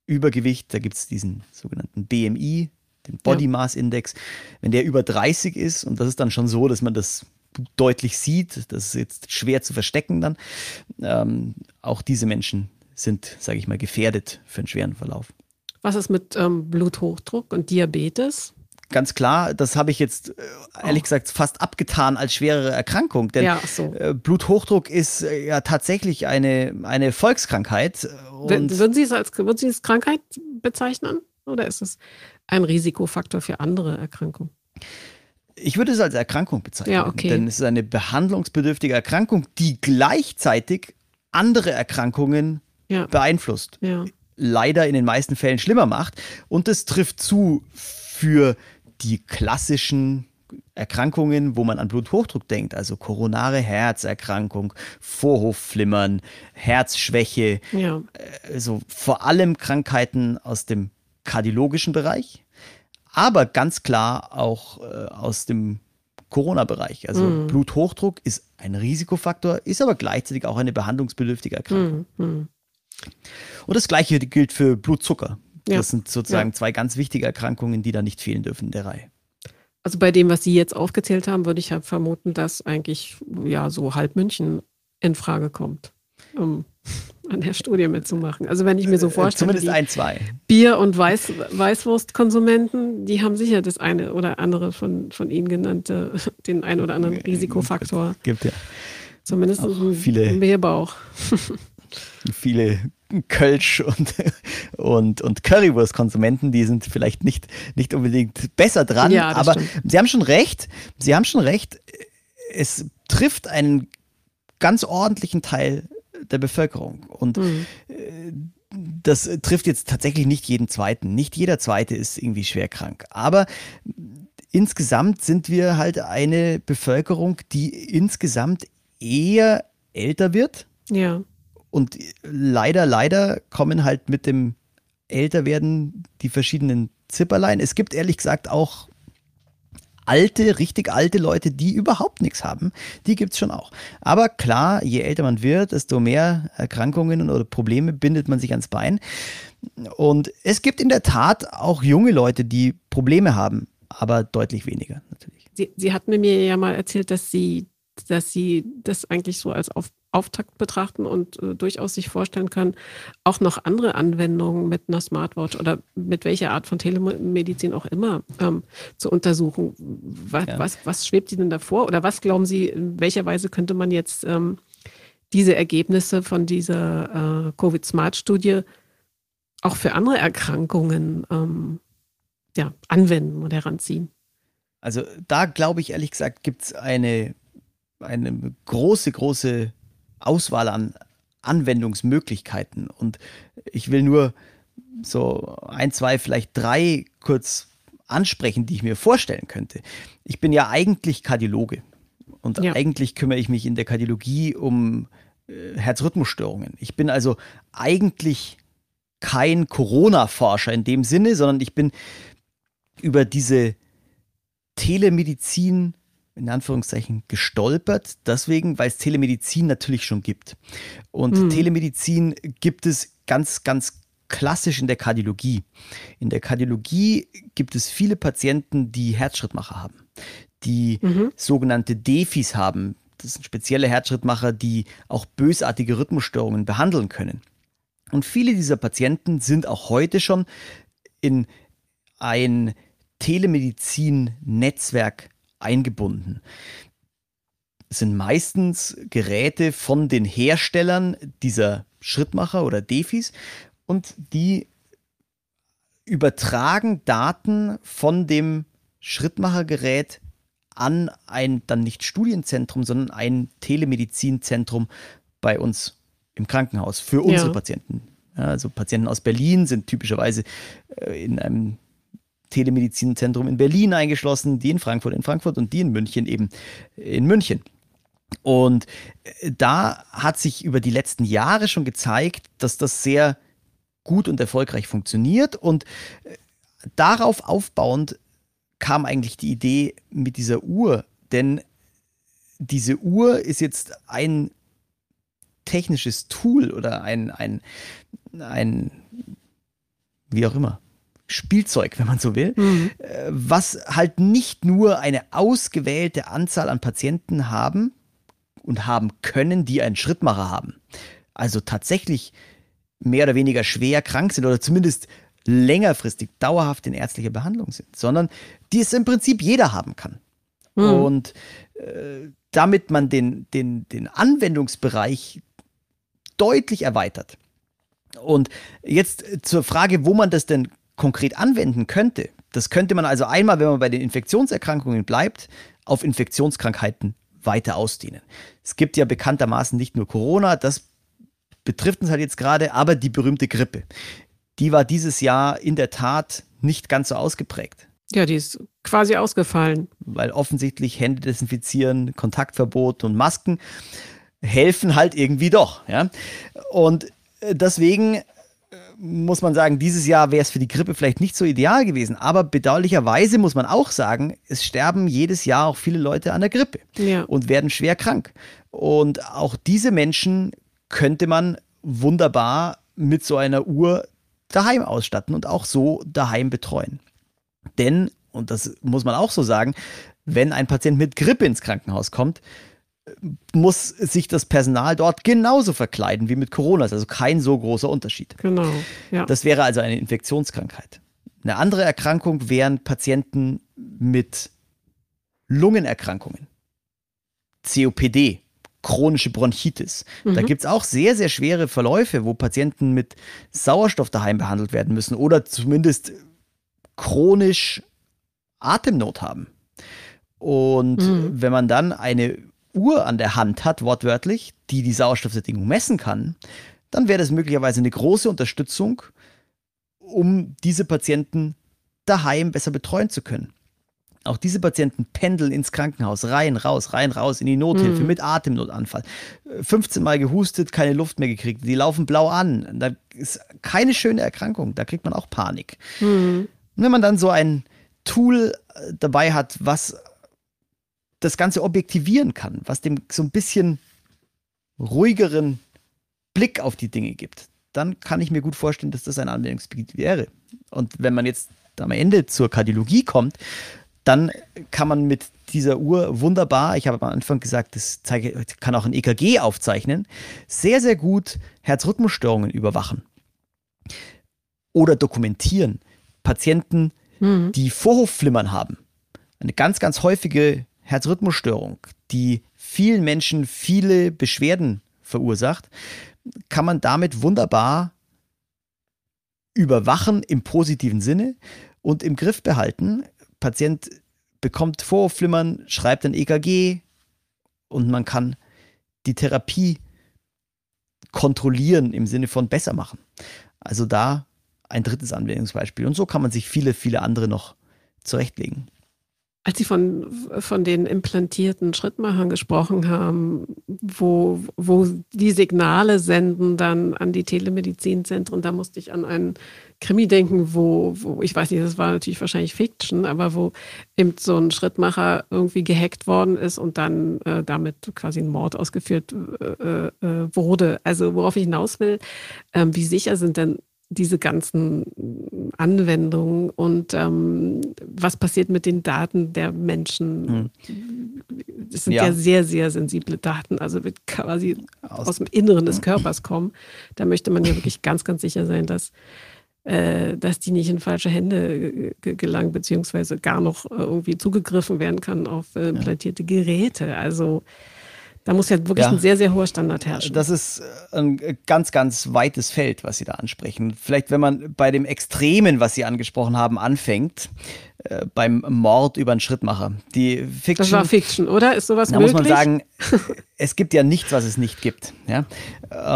Übergewicht, da gibt es diesen sogenannten BMI, den Body Mass Index. Wenn der über 30 ist, und das ist dann schon so, dass man das deutlich sieht. Das ist jetzt schwer zu verstecken dann. Ähm, auch diese Menschen sind, sage ich mal, gefährdet für einen schweren Verlauf. Was ist mit ähm, Bluthochdruck und Diabetes? Ganz klar, das habe ich jetzt äh, ehrlich oh. gesagt fast abgetan als schwerere Erkrankung. Denn ja, so. äh, Bluthochdruck ist äh, ja tatsächlich eine, eine Volkskrankheit. würden Sie es als würden Sie es Krankheit bezeichnen? Oder ist es ein Risikofaktor für andere Erkrankungen? Ich würde es als Erkrankung bezeichnen, ja, okay. denn es ist eine behandlungsbedürftige Erkrankung, die gleichzeitig andere Erkrankungen ja. beeinflusst. Ja. Leider in den meisten Fällen schlimmer macht. Und das trifft zu für die klassischen Erkrankungen, wo man an Bluthochdruck denkt, also koronare Herzerkrankung, Vorhofflimmern, Herzschwäche, ja. also vor allem Krankheiten aus dem kardiologischen Bereich, aber ganz klar auch äh, aus dem Corona-Bereich. Also mm. Bluthochdruck ist ein Risikofaktor, ist aber gleichzeitig auch eine behandlungsbedürftige Erkrankung. Mm. Mm. Und das gleiche gilt für Blutzucker. Ja. Das sind sozusagen ja. zwei ganz wichtige Erkrankungen, die da nicht fehlen dürfen in der Reihe. Also bei dem, was Sie jetzt aufgezählt haben, würde ich ja vermuten, dass eigentlich ja so halb München in Frage kommt. Um, an der Studie mitzumachen. Also wenn ich mir so äh, vorstelle, zumindest ein, zwei Bier- und Weiß, Weißwurstkonsumenten, die haben sicher das eine oder andere von, von Ihnen genannte, den ein oder anderen Risikofaktor. Gibt ja. Zumindest viele, Mehlbauch. <laughs> viele Kölsch und, und, und Currywurstkonsumenten, die sind vielleicht nicht, nicht unbedingt besser dran, ja, aber stimmt. Sie haben schon recht, Sie haben schon recht, es trifft einen ganz ordentlichen Teil der Bevölkerung und mhm. das trifft jetzt tatsächlich nicht jeden Zweiten. Nicht jeder Zweite ist irgendwie schwer krank, aber insgesamt sind wir halt eine Bevölkerung, die insgesamt eher älter wird. Ja. Und leider, leider kommen halt mit dem Älterwerden die verschiedenen Zipperlein. Es gibt ehrlich gesagt auch alte, richtig alte Leute, die überhaupt nichts haben. Die gibt es schon auch. Aber klar, je älter man wird, desto mehr Erkrankungen oder Probleme bindet man sich ans Bein. Und es gibt in der Tat auch junge Leute, die Probleme haben, aber deutlich weniger natürlich. Sie, Sie hatten mir ja mal erzählt, dass Sie, dass Sie das eigentlich so als auf Auftakt betrachten und äh, durchaus sich vorstellen können, auch noch andere Anwendungen mit einer Smartwatch oder mit welcher Art von Telemedizin auch immer ähm, zu untersuchen. Was, ja. was, was, schwebt Ihnen davor oder was glauben Sie, in welcher Weise könnte man jetzt ähm, diese Ergebnisse von dieser äh, Covid-Smart-Studie auch für andere Erkrankungen ähm, ja, anwenden und heranziehen? Also da glaube ich ehrlich gesagt, gibt es eine, eine große, große Auswahl an Anwendungsmöglichkeiten. Und ich will nur so ein, zwei, vielleicht drei kurz ansprechen, die ich mir vorstellen könnte. Ich bin ja eigentlich Kardiologe und ja. eigentlich kümmere ich mich in der Kardiologie um äh, Herzrhythmusstörungen. Ich bin also eigentlich kein Corona-Forscher in dem Sinne, sondern ich bin über diese Telemedizin in Anführungszeichen gestolpert, deswegen, weil es Telemedizin natürlich schon gibt. Und mhm. Telemedizin gibt es ganz, ganz klassisch in der Kardiologie. In der Kardiologie gibt es viele Patienten, die Herzschrittmacher haben, die mhm. sogenannte Defis haben. Das sind spezielle Herzschrittmacher, die auch bösartige Rhythmusstörungen behandeln können. Und viele dieser Patienten sind auch heute schon in ein Telemedizin-Netzwerk eingebunden. Es sind meistens Geräte von den Herstellern dieser Schrittmacher oder Defis und die übertragen Daten von dem Schrittmachergerät an ein dann nicht Studienzentrum, sondern ein Telemedizinzentrum bei uns im Krankenhaus für unsere ja. Patienten. Ja, also Patienten aus Berlin sind typischerweise äh, in einem Telemedizinzentrum in Berlin eingeschlossen, die in Frankfurt in Frankfurt und die in München eben in München. Und äh, da hat sich über die letzten Jahre schon gezeigt, dass das sehr gut und erfolgreich funktioniert. Und äh, darauf aufbauend kam eigentlich die Idee mit dieser Uhr. Denn diese Uhr ist jetzt ein technisches Tool oder ein, ein, ein wie auch immer, Spielzeug, wenn man so will, mhm. Äh, was halt nicht nur eine ausgewählte Anzahl an Patienten haben und haben können, die einen Schrittmacher haben. Also tatsächlich mehr oder weniger schwer krank sind oder zumindest längerfristig dauerhaft in ärztlicher Behandlung sind, sondern die es im Prinzip jeder haben kann. Mhm. Und äh, damit man den, den, den Anwendungsbereich deutlich erweitert. Und jetzt zur Frage, wo man das denn konkret anwenden könnte, das könnte man also einmal, wenn man bei den Infektionserkrankungen bleibt, auf Infektionskrankheiten weiter ausdehnen. Es gibt ja bekanntermaßen nicht nur Corona, das betrifft uns halt jetzt gerade, aber die berühmte Grippe. Die war dieses Jahr in der Tat nicht ganz so ausgeprägt. Ja, die ist quasi ausgefallen. Weil offensichtlich Hände desinfizieren, Kontaktverbot und Masken helfen halt irgendwie doch. Ja? Und äh, deswegen muss man sagen, dieses Jahr wäre es für die Grippe vielleicht nicht so ideal gewesen. Aber bedauerlicherweise muss man auch sagen, es sterben jedes Jahr auch viele Leute an der Grippe ja. und werden schwer krank. Und auch diese Menschen könnte man wunderbar mit so einer Uhr daheim ausstatten und auch so daheim betreuen. Denn, und das muss man auch so sagen, wenn ein Patient mit Grippe ins Krankenhaus kommt, muss sich das Personal dort genauso verkleiden wie mit Corona. Also kein so großer Unterschied. Genau. Ja. Das wäre also eine Infektionskrankheit. Eine andere Erkrankung wären Patienten mit Lungenerkrankungen. COPD, chronische Bronchitis. Mhm. Da gibt es auch sehr, sehr schwere Verläufe, wo Patienten mit Sauerstoff daheim behandelt werden müssen oder zumindest chronisch Atemnot haben. Und mhm. wenn man dann eine Uhr an der Hand hat, wortwörtlich, die die Sauerstoffsättigung messen kann, dann wäre das möglicherweise eine große Unterstützung, um diese Patienten daheim besser betreuen zu können. Auch diese Patienten pendeln ins Krankenhaus, rein, raus, rein, raus, in die Nothilfe mhm. mit Atemnotanfall. 15 Mal gehustet, keine Luft mehr gekriegt. Die laufen blau an. Da ist keine schöne Erkrankung. Da kriegt man auch Panik. Mhm. Und wenn man dann so ein Tool dabei hat, was das Ganze objektivieren kann, was dem so ein bisschen ruhigeren Blick auf die Dinge gibt, dann kann ich mir gut vorstellen, dass das ein Anwendungsgebiet wäre. Und wenn man jetzt am Ende zur Kardiologie kommt, dann kann man mit dieser Uhr wunderbar, ich habe am Anfang gesagt, das zeige, kann auch ein EKG aufzeichnen, sehr, sehr gut Herzrhythmusstörungen überwachen oder dokumentieren. Patienten, mhm. die Vorhofflimmern haben, eine ganz, ganz häufige Herzrhythmusstörung, die vielen Menschen viele Beschwerden verursacht, kann man damit wunderbar überwachen im positiven Sinne und im Griff behalten. Patient bekommt Vorflimmern, schreibt ein EKG und man kann die Therapie kontrollieren im Sinne von besser machen. Also da ein drittes Anwendungsbeispiel. Und so kann man sich viele, viele andere noch zurechtlegen. Als Sie von, von den implantierten Schrittmachern gesprochen haben, wo, wo die Signale senden dann an die Telemedizinzentren, da musste ich an einen Krimi denken, wo, wo, ich weiß nicht, das war natürlich wahrscheinlich Fiction, aber wo eben so ein Schrittmacher irgendwie gehackt worden ist und dann äh, damit quasi ein Mord ausgeführt äh, äh, wurde. Also worauf ich hinaus will, ähm, wie sicher sind denn diese ganzen Anwendungen und ähm, was passiert mit den Daten der Menschen. Hm. Das sind ja. ja. sehr, sehr sensible Daten, also wird quasi aus, aus, dem Inneren des Körpers kommen. Da möchte man ja <laughs> wirklich ganz, ganz sicher sein, dass, äh, dass die nicht in falsche Hände gelangen, beziehungsweise gar noch irgendwie zugegriffen werden kann auf äh, implantierte Geräte. Also da muss ja wirklich ja. ein sehr, sehr hoher Standard herrschen. Das ist äh, ein ganz, ganz weites Feld, was Sie da ansprechen. Vielleicht, wenn man bei dem Extremen, was Sie angesprochen haben, anfängt, äh, beim Mord über einen Schrittmacher. Die Fiction. Das war Fiction, oder? Ist sowas da möglich? Da muss man sagen, <laughs> es gibt ja nichts, was es nicht gibt. Ja?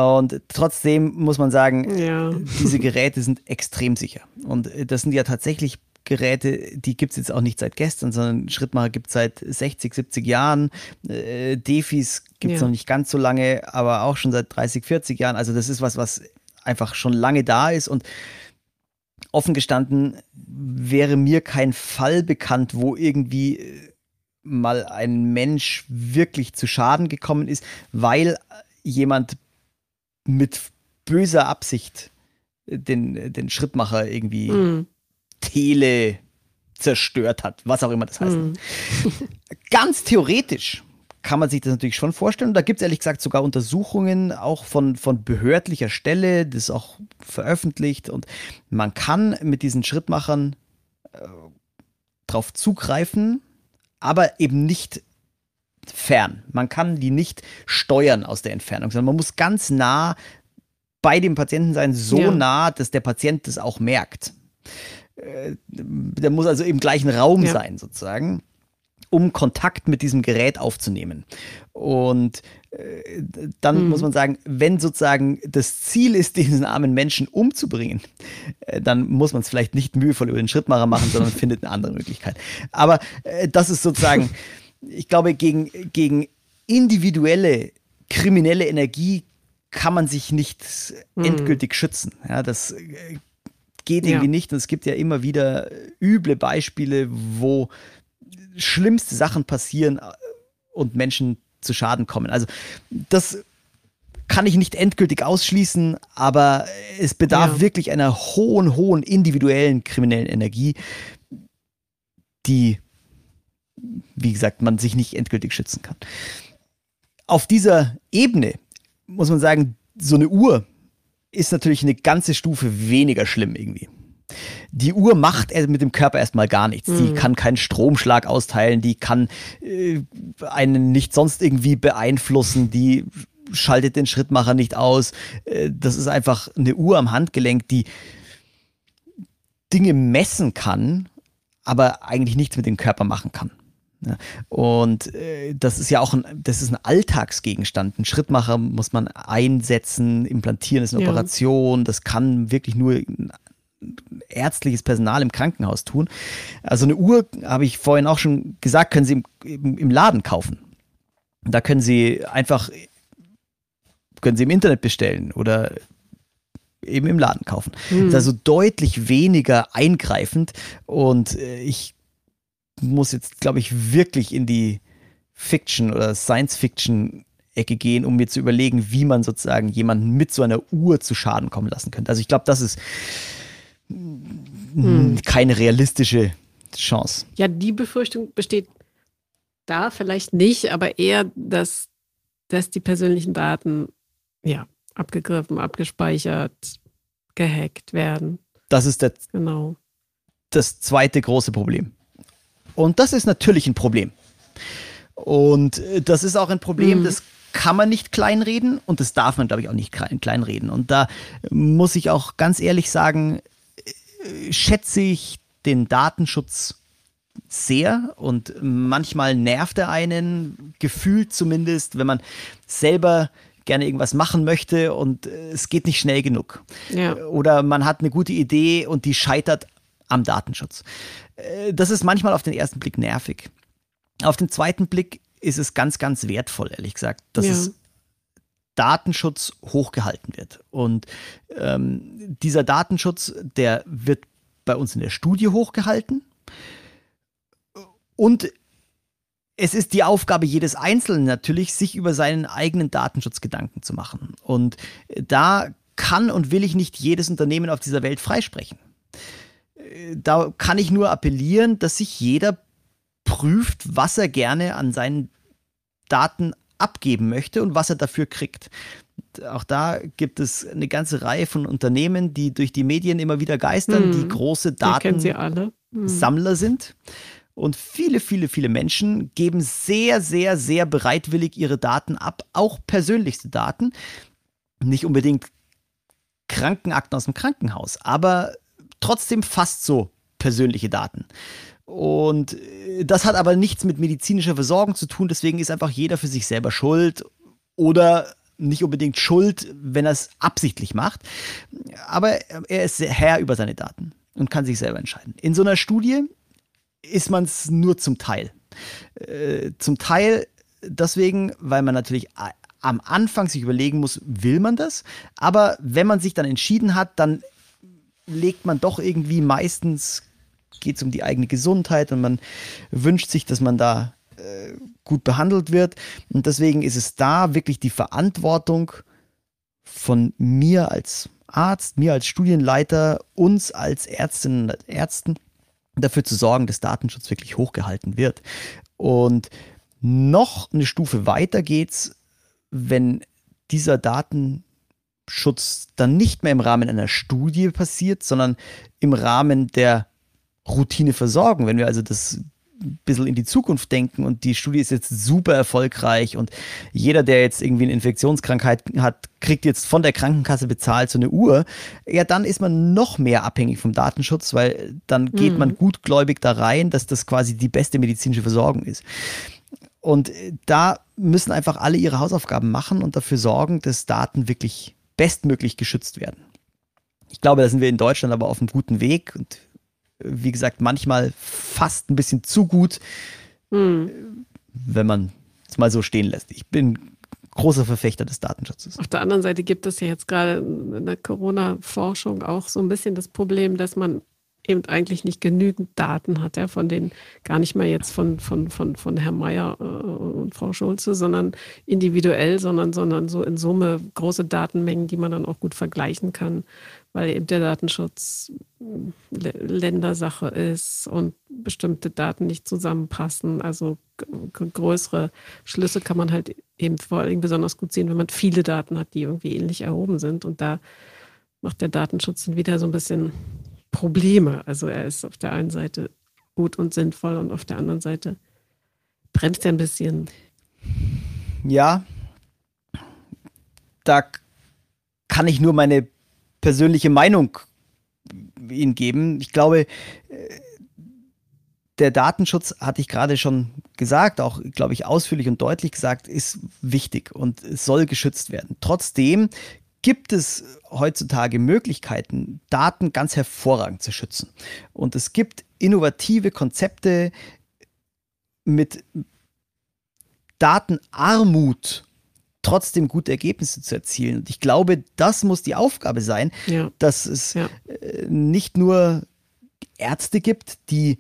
Und trotzdem muss man sagen, ja. diese Geräte sind extrem sicher. Und das sind ja tatsächlich Geräte, die gibt es jetzt auch nicht seit gestern, sondern Schrittmacher gibt es seit 60, 70 Jahren. Äh, Defis gibt es ja. noch nicht ganz so lange, aber auch schon seit 30, 40 Jahren. Also das ist was, was einfach schon lange da ist und offen gestanden wäre mir kein Fall bekannt, wo irgendwie äh, mal ein Mensch wirklich zu Schaden gekommen ist, weil jemand mit böser Absicht den, den Schrittmacher irgendwie mhm. Tele zerstört hat, was auch immer das heißt. Mhm. Ganz theoretisch kann man sich das natürlich schon vorstellen. Und da gibt es ehrlich gesagt sogar Untersuchungen, auch von, von behördlicher Stelle, das ist auch veröffentlicht. Und man kann mit diesen Schrittmachern äh, drauf zugreifen, aber eben nicht fern. Man kann die nicht steuern aus der Entfernung, sondern man muss ganz nah bei dem Patienten sein, so ja. nah, dass der Patient das auch merkt. Äh, der muss also im gleichen Raum ja. sein, sozusagen, um Kontakt mit diesem Gerät aufzunehmen. Und äh, dann mhm. muss man sagen, wenn sozusagen das Ziel ist, <laughs> diesen armen Menschen umzubringen, äh, dann muss man es vielleicht nicht mühevoll über den Schrittmacher machen, sondern <laughs> findet eine andere Möglichkeit. Aber äh, das ist sozusagen, ich glaube, gegen, gegen individuelle kriminelle Energie kann man sich nicht mhm. endgültig schützen. Ja, das geht irgendwie ja. nicht. Und es gibt ja immer wieder üble Beispiele, wo schlimmste Sachen passieren äh, und Menschen zu Schaden kommen. Also das kann ich nicht endgültig ausschließen, aber es bedarf ja. wirklich einer hohen, hohen individuellen kriminellen Energie, die, wie gesagt, man sich nicht endgültig schützen kann. auf dieser Ebene muss man sagen, so eine Uhr ist natürlich eine ganze Stufe weniger schlimm irgendwie. Die Uhr macht mit dem Körper erstmal gar nichts. Mhm. Die kann keinen Stromschlag austeilen, die kann äh, einen nicht sonst irgendwie beeinflussen, die schaltet den Schrittmacher nicht aus. Äh, das ist einfach eine Uhr am Handgelenk, die Dinge messen kann, aber eigentlich nichts mit dem Körper machen kann. Und äh, das ist ja auch ein, das ist ein Alltagsgegenstand. Ein Schrittmacher muss man einsetzen, implantieren ist eine ja. Operation. Das kann wirklich nur ärztliches Personal im Krankenhaus tun. Also eine Uhr, habe ich vorhin auch schon gesagt, können Sie im, im Laden kaufen. Da können Sie einfach, können Sie im Internet bestellen oder eben im Laden kaufen. Hm. Das ist also deutlich weniger eingreifend und äh, ich muss jetzt, glaube ich, wirklich in die Fiction oder Science-Fiction Ecke gehen, um mir zu überlegen, wie man sozusagen jemanden mit so einer Uhr zu Schaden kommen lassen könnte. Also ich glaube, das ist hm. keine realistische Chance. Ja, die Befürchtung besteht da vielleicht nicht, aber eher, dass, dass die persönlichen Daten ja, abgegriffen, abgespeichert, gehackt werden. Das ist der, genau. das zweite große Problem. Und das ist natürlich ein Problem. Und äh, das ist auch ein Problem, mhm. das kann man nicht kleinreden und das darf man, glaube ich, auch nicht kleinreden. Und da muss ich auch ganz ehrlich sagen, äh, schätze ich den Datenschutz sehr und manchmal nervt er einen, gefühlt zumindest, wenn man selber gerne irgendwas machen möchte und äh, es geht nicht schnell genug. Ja. Oder man hat eine gute Idee und die scheitert am Datenschutz. Äh, das ist manchmal auf den ersten Blick nervig. Auf den zweiten Blick ist es ganz, ganz wertvoll, ehrlich gesagt, dass ja. es Datenschutz hochgehalten wird. Und ähm, dieser Datenschutz, der wird bei uns in der Studie hochgehalten. Und es ist die Aufgabe jedes Einzelnen natürlich, sich über seinen eigenen Datenschutz Gedanken zu machen. Und da kann und will ich nicht jedes Unternehmen auf dieser Welt freisprechen. Da kann ich nur appellieren, dass sich jeder prüft, was er gerne an seinen Daten abgeben möchte und was er dafür kriegt. Auch da gibt es eine ganze Reihe von Unternehmen, die durch die Medien immer wieder geistern, hm. die große Datensammler hm. sind. Und viele, viele, viele Menschen geben sehr, sehr, sehr bereitwillig ihre Daten ab, auch persönlichste Daten. Nicht unbedingt Krankenakten aus dem Krankenhaus, aber trotzdem fast so persönliche Daten. Und äh, das hat aber nichts mit medizinischer Versorgung zu tun, deswegen ist einfach jeder für sich selber schuld oder nicht unbedingt schuld, wenn er es absichtlich macht. Aber er ist Herr über seine Daten und kann sich selber entscheiden. In so einer Studie ist man es nur zum Teil. Äh, zum Teil deswegen, weil man natürlich am Anfang sich überlegen muss, will man das? Aber wenn man sich dann entschieden hat, dann legt man doch irgendwie meistens geht es um die eigene Gesundheit und man wünscht sich, dass man da äh, gut behandelt wird. Und deswegen ist es da wirklich die Verantwortung von mir als Arzt, mir als Studienleiter, uns als Ärztinnen und Ärzten, dafür zu sorgen, dass Datenschutz wirklich hochgehalten wird. Und noch eine Stufe weiter geht's, wenn dieser Datenschutz dann nicht mehr im Rahmen einer Studie passiert, sondern im Rahmen der Routineversorgung. Wenn wir also das ein bisschen in die Zukunft denken und die Studie ist jetzt super erfolgreich und jeder, der jetzt irgendwie eine Infektionskrankheit hat, kriegt jetzt von der Krankenkasse bezahlt so eine Uhr, ja, dann ist man noch mehr abhängig vom Datenschutz, weil dann geht mhm. man gutgläubig da rein, dass das quasi die beste medizinische Versorgung ist. Und da müssen einfach alle ihre Hausaufgaben machen und dafür sorgen, dass Daten wirklich bestmöglich geschützt werden. Ich glaube, da sind wir in Deutschland aber auf einem guten Weg und wie gesagt, manchmal fast ein bisschen zu gut, hm. wenn man es mal so stehen lässt. Ich bin großer Verfechter des Datenschutzes. Auf der anderen Seite gibt es ja jetzt gerade in der Corona-Forschung auch so ein bisschen das Problem, dass man eben eigentlich nicht genügend Daten hat, ja, von den, gar nicht mal jetzt von, von, von, von Herrn Mayer äh, und Frau Schulze, sondern individuell, sondern, sondern so in Summe große Datenmengen, die man dann auch gut vergleichen kann, weil eben der Datenschutz äh, Ländersache ist und bestimmte Daten nicht zusammenpassen. Also größere Schlüsse kann man halt eben vor allem besonders gut sehen, wenn man viele Daten hat, die irgendwie ähnlich erhoben sind. Und da macht der Datenschutz dann wieder so ein bisschen Probleme. Also er ist auf der einen Seite gut und sinnvoll und auf der anderen Seite bremst er ein bisschen. Ja, da kann ich nur meine persönliche Meinung Ihnen geben. Ich glaube, der Datenschutz, hatte ich gerade schon gesagt, auch, glaube ich, ausführlich und deutlich gesagt, ist wichtig und soll geschützt werden. Trotzdem gibt es heutzutage Möglichkeiten, Daten ganz hervorragend zu schützen. Und es gibt innovative Konzepte mit Datenarmut trotzdem gute Ergebnisse zu erzielen. Und ich glaube, das muss die Aufgabe sein, ja. dass es ja. Äh, nicht nur Ärzte gibt, die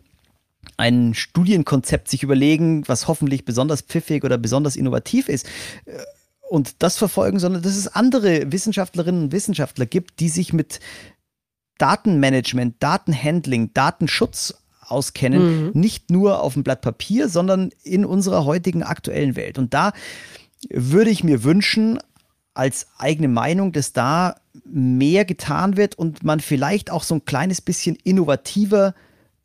ein Studienkonzept sich überlegen, was hoffentlich besonders pfiffig oder besonders innovativ ist äh, und das verfolgen, sondern dass es andere Wissenschaftlerinnen und Wissenschaftler gibt, die sich mit Datenmanagement, Datenhandling, Datenschutz auskennen, mhm. nicht nur auf dem Blatt Papier, sondern in unserer heutigen aktuellen Welt. Und da würde ich mir wünschen, als eigene Meinung, dass da mehr getan wird und man vielleicht auch so ein kleines bisschen innovativer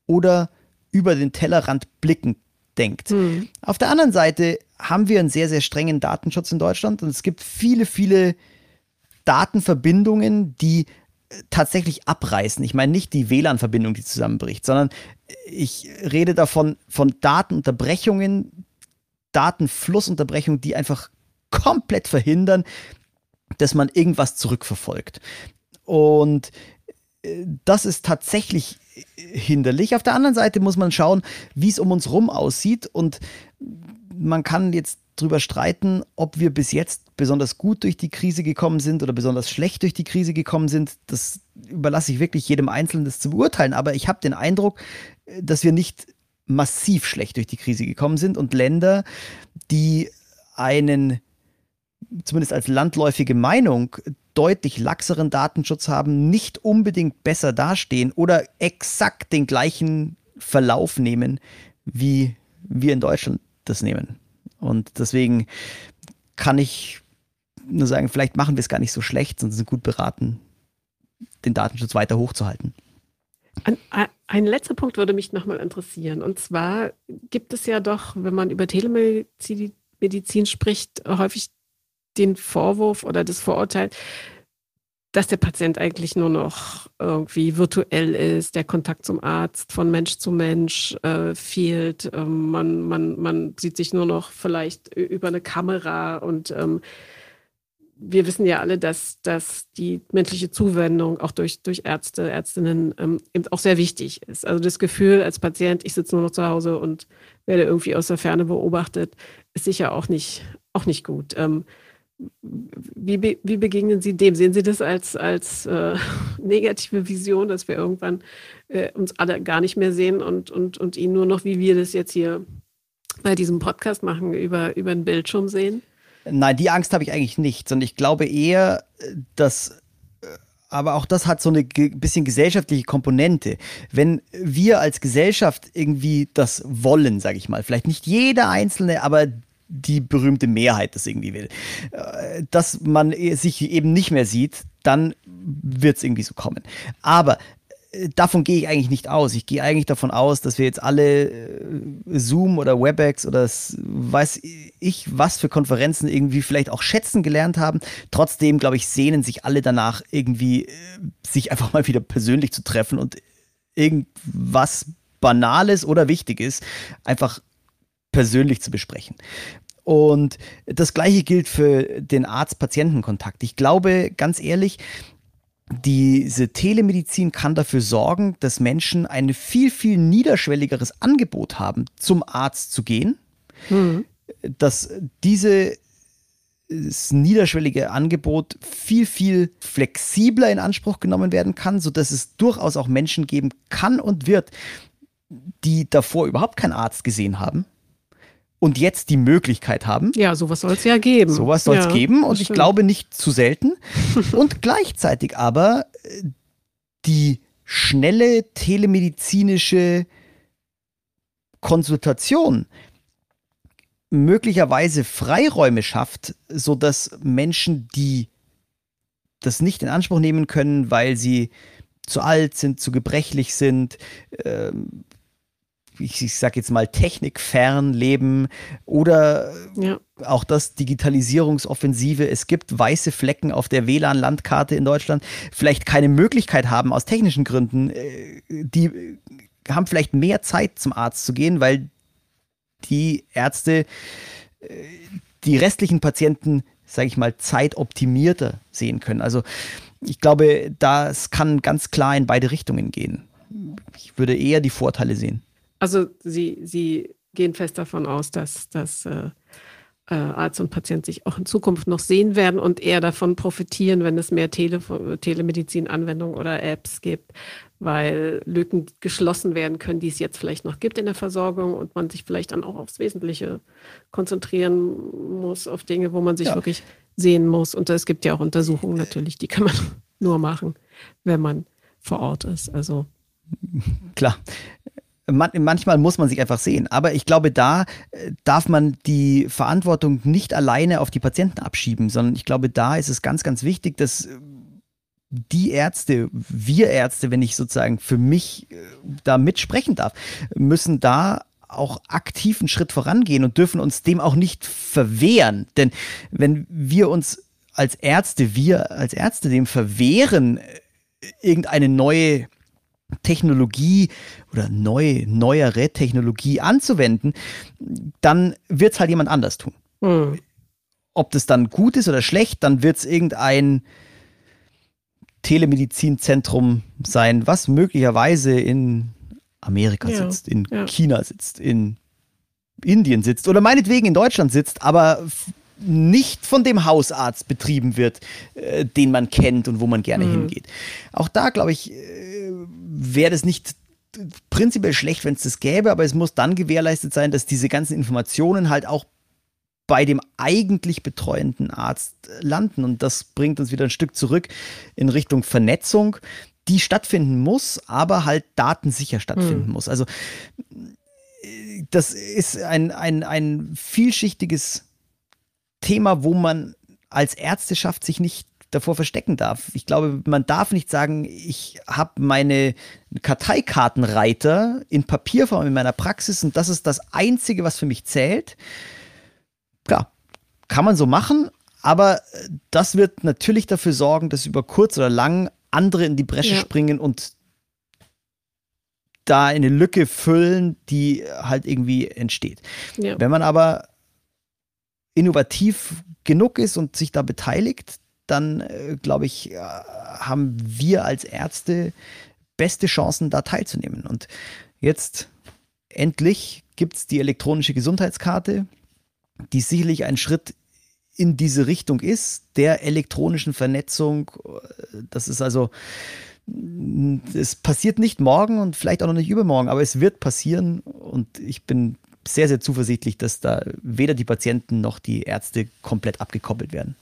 oder über den Tellerrand blicken denkt. Mhm. Auf der anderen Seite haben wir einen sehr, sehr strengen Datenschutz in Deutschland und es gibt viele, viele Datenverbindungen, die äh, tatsächlich abreißen. Ich meine nicht die WLAN-Verbindung, die zusammenbricht, sondern ich rede davon von Datenunterbrechungen, Datenflussunterbrechungen, die einfach komplett verhindern, dass man irgendwas zurückverfolgt. Und äh, das ist tatsächlich hinderlich. Auf der anderen Seite muss man schauen, wie es um uns rum aussieht und man kann jetzt drüber streiten, ob wir bis jetzt besonders gut durch die Krise gekommen sind oder besonders schlecht durch die Krise gekommen sind. Das überlasse ich wirklich jedem Einzelnen das zu beurteilen. Aber ich habe den Eindruck, dass wir nicht massiv schlecht durch die Krise gekommen sind und Länder, die einen zumindest als landläufige Meinung deutlich laxeren Datenschutz haben, nicht unbedingt besser dastehen oder exakt den gleichen Verlauf nehmen, wie wir in Deutschland das nehmen. Und deswegen kann ich nur sagen, vielleicht machen wir es gar nicht so schlecht, sondern sind gut beraten, den Datenschutz weiter hochzuhalten. Ein, ein letzter Punkt würde mich nochmal interessieren. Und zwar gibt es ja doch, wenn man über Telemedizin Medizin spricht, häufig den Vorwurf oder das Vorurteil, dass der Patient eigentlich nur noch irgendwie virtuell ist, der Kontakt zum Arzt von Mensch zu Mensch äh, fehlt. Ähm, man, man, man sieht sich nur noch vielleicht über eine Kamera und ähm, wir wissen ja alle, dass, dass die menschliche Zuwendung auch durch, durch Ärzte, Ärztinnen ähm, eben auch sehr wichtig ist. Also das Gefühl als Patient, ich sitze nur noch zu Hause und werde irgendwie aus der Ferne beobachtet, ist sicher auch nicht, auch nicht gut. Ähm, wie, wie begegnen Sie dem? Sehen Sie das als, als äh, <laughs> negative Vision, dass wir irgendwann äh, uns alle gar nicht mehr sehen und, und, und ihn nur noch, wie wir das jetzt hier bei diesem Podcast machen, über, über den Bildschirm sehen? Nein, die Angst habe ich eigentlich nicht, sondern ich glaube eher, dass äh, aber auch das hat so eine bisschen gesellschaftliche Komponente. Wenn wir als Gesellschaft irgendwie das wollen, sage ich mal, vielleicht nicht jeder Einzelne, aber die berühmte Mehrheit das irgendwie will, äh, dass man sich eben nicht mehr sieht, dann wird es irgendwie so kommen. Aber äh, davon gehe ich eigentlich nicht aus. Ich gehe eigentlich davon aus, dass wir jetzt alle äh, Zoom oder WebEx oder weiß ich was für Konferenzen irgendwie vielleicht auch schätzen gelernt haben. Trotzdem, glaube ich, sehnen sich alle danach irgendwie, sich einfach mal wieder persönlich zu treffen und irgendwas Banales oder Wichtiges einfach persönlich zu besprechen. Und das gleiche gilt für den Arzt-Patienten-Kontakt. Ich glaube, ganz ehrlich, diese Telemedizin kann dafür sorgen, dass Menschen ein viel, viel niederschwelligeres Angebot haben, zum Arzt zu gehen. Mhm. Dass diese das niederschwellige Angebot viel, viel flexibler in Anspruch genommen werden kann, sodass es durchaus auch Menschen geben kann und wird, die davor überhaupt keinen Arzt gesehen haben und jetzt die Möglichkeit haben. Ja, sowas soll es ja geben. Sowas soll es ja, geben und ich stimmt. glaube nicht zu selten. <laughs> und gleichzeitig aber äh, die schnelle telemedizinische Konsultation möglicherweise Freiräume schafft, sodass Menschen, die das nicht in Anspruch nehmen können, weil sie zu alt sind, zu gebrechlich sind, ähm, ich, ich sage jetzt mal technikfern leben oder Ja. auch das Digitalisierungsoffensive. Es gibt weiße Flecken auf der WLAN-Landkarte in Deutschland, vielleicht keine Möglichkeit haben aus technischen Gründen. äh, Die haben vielleicht mehr Zeit zum Arzt zu gehen, weil die Ärzte äh, die restlichen Patienten, sage ich mal, zeitoptimierter sehen können. Also ich glaube, das kann ganz klar in beide Richtungen gehen. Ich würde eher die Vorteile sehen. Also Sie, Sie gehen fest davon aus, dass, dass äh, äh, Arzt und Patient sich auch in Zukunft noch sehen werden und eher davon profitieren, wenn es mehr Tele Telemedizin-Anwendungen oder Apps gibt, weil Lücken geschlossen werden können, die es jetzt vielleicht noch gibt in der Versorgung und man sich vielleicht dann auch aufs Wesentliche konzentrieren muss, auf Dinge, wo man sich Ja. wirklich sehen muss. Und es gibt ja auch Untersuchungen natürlich, die kann man <laughs> nur machen, wenn man vor Ort ist. Also Klar. Man, manchmal muss man sich einfach sehen. Aber ich glaube, da äh, darf man die Verantwortung nicht alleine auf die Patienten abschieben, sondern ich glaube, da ist es ganz, ganz wichtig, dass äh, die Ärzte, wir Ärzte, wenn ich sozusagen für mich äh, da mitsprechen darf, müssen da auch aktiv einen Schritt vorangehen und dürfen uns dem auch nicht verwehren. Denn wenn wir uns als Ärzte, wir als Ärzte dem verwehren, irgendeine neue Technologie oder neu, neuere Technologie anzuwenden, dann wird es halt jemand anders tun. hm. Ob das dann gut ist oder schlecht, dann wird es irgendein Telemedizinzentrum sein, was möglicherweise in Amerika Ja, sitzt, in ja. China sitzt, in Indien sitzt oder meinetwegen in Deutschland sitzt, aber nicht von dem Hausarzt betrieben wird, äh, den man kennt und wo man gerne Mhm. hingeht. Auch da, glaube ich, äh, wäre das nicht prinzipiell schlecht, wenn es das gäbe, aber es muss dann gewährleistet sein, dass diese ganzen Informationen halt auch bei dem eigentlich betreuenden Arzt landen. Und das bringt uns wieder ein Stück zurück in Richtung Vernetzung, die stattfinden muss, aber halt datensicher stattfinden muss. Also das ist ein, ein, ein vielschichtiges Thema, wo man als Ärzteschaft sich nicht davor verstecken darf. Ich glaube, man darf nicht sagen, ich habe meine Karteikartenreiter in Papierform in meiner Praxis und das ist das Einzige, was für mich zählt. Klar, kann man so machen, aber das wird natürlich dafür sorgen, dass über kurz oder lang andere in die Bresche Ja. springen und da eine Lücke füllen, die halt irgendwie entsteht. ja. Wenn man aber innovativ genug ist und sich da beteiligt, dann äh, glaube ich, äh, haben wir als Ärzte beste Chancen, da teilzunehmen. Und jetzt endlich gibt es die elektronische Gesundheitskarte, die sicherlich ein Schritt in diese Richtung ist, der elektronischen Vernetzung. Das ist also, mh, es passiert nicht morgen und vielleicht auch noch nicht übermorgen, aber es wird passieren und ich bin sehr, sehr zuversichtlich, dass da weder die Patienten noch die Ärzte komplett abgekoppelt werden.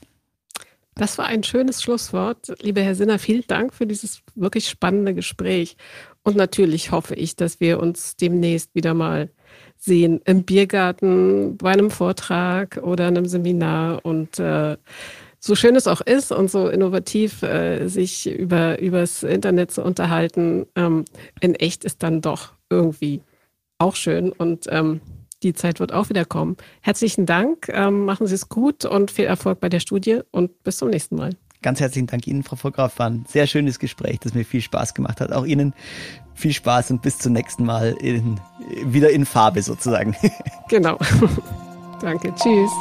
Das war ein schönes Schlusswort. Lieber Herr Sinner, vielen Dank für dieses wirklich spannende Gespräch. Und natürlich hoffe ich, dass wir uns demnächst wieder mal sehen im Biergarten, bei einem Vortrag oder einem Seminar. Und äh, so schön es auch ist und so innovativ äh, sich über übers Internet zu unterhalten, ähm, in echt ist dann doch irgendwie auch schön. Und ähm, die Zeit wird auch wieder kommen. Herzlichen Dank, ähm, machen Sie es gut und viel Erfolg bei der Studie und bis zum nächsten Mal. Ganz herzlichen Dank Ihnen, Frau Vollgraf. War ein sehr schönes Gespräch, das mir viel Spaß gemacht hat. Auch Ihnen viel Spaß und bis zum nächsten Mal in, wieder in Farbe sozusagen. Genau. <laughs> Danke. Tschüss.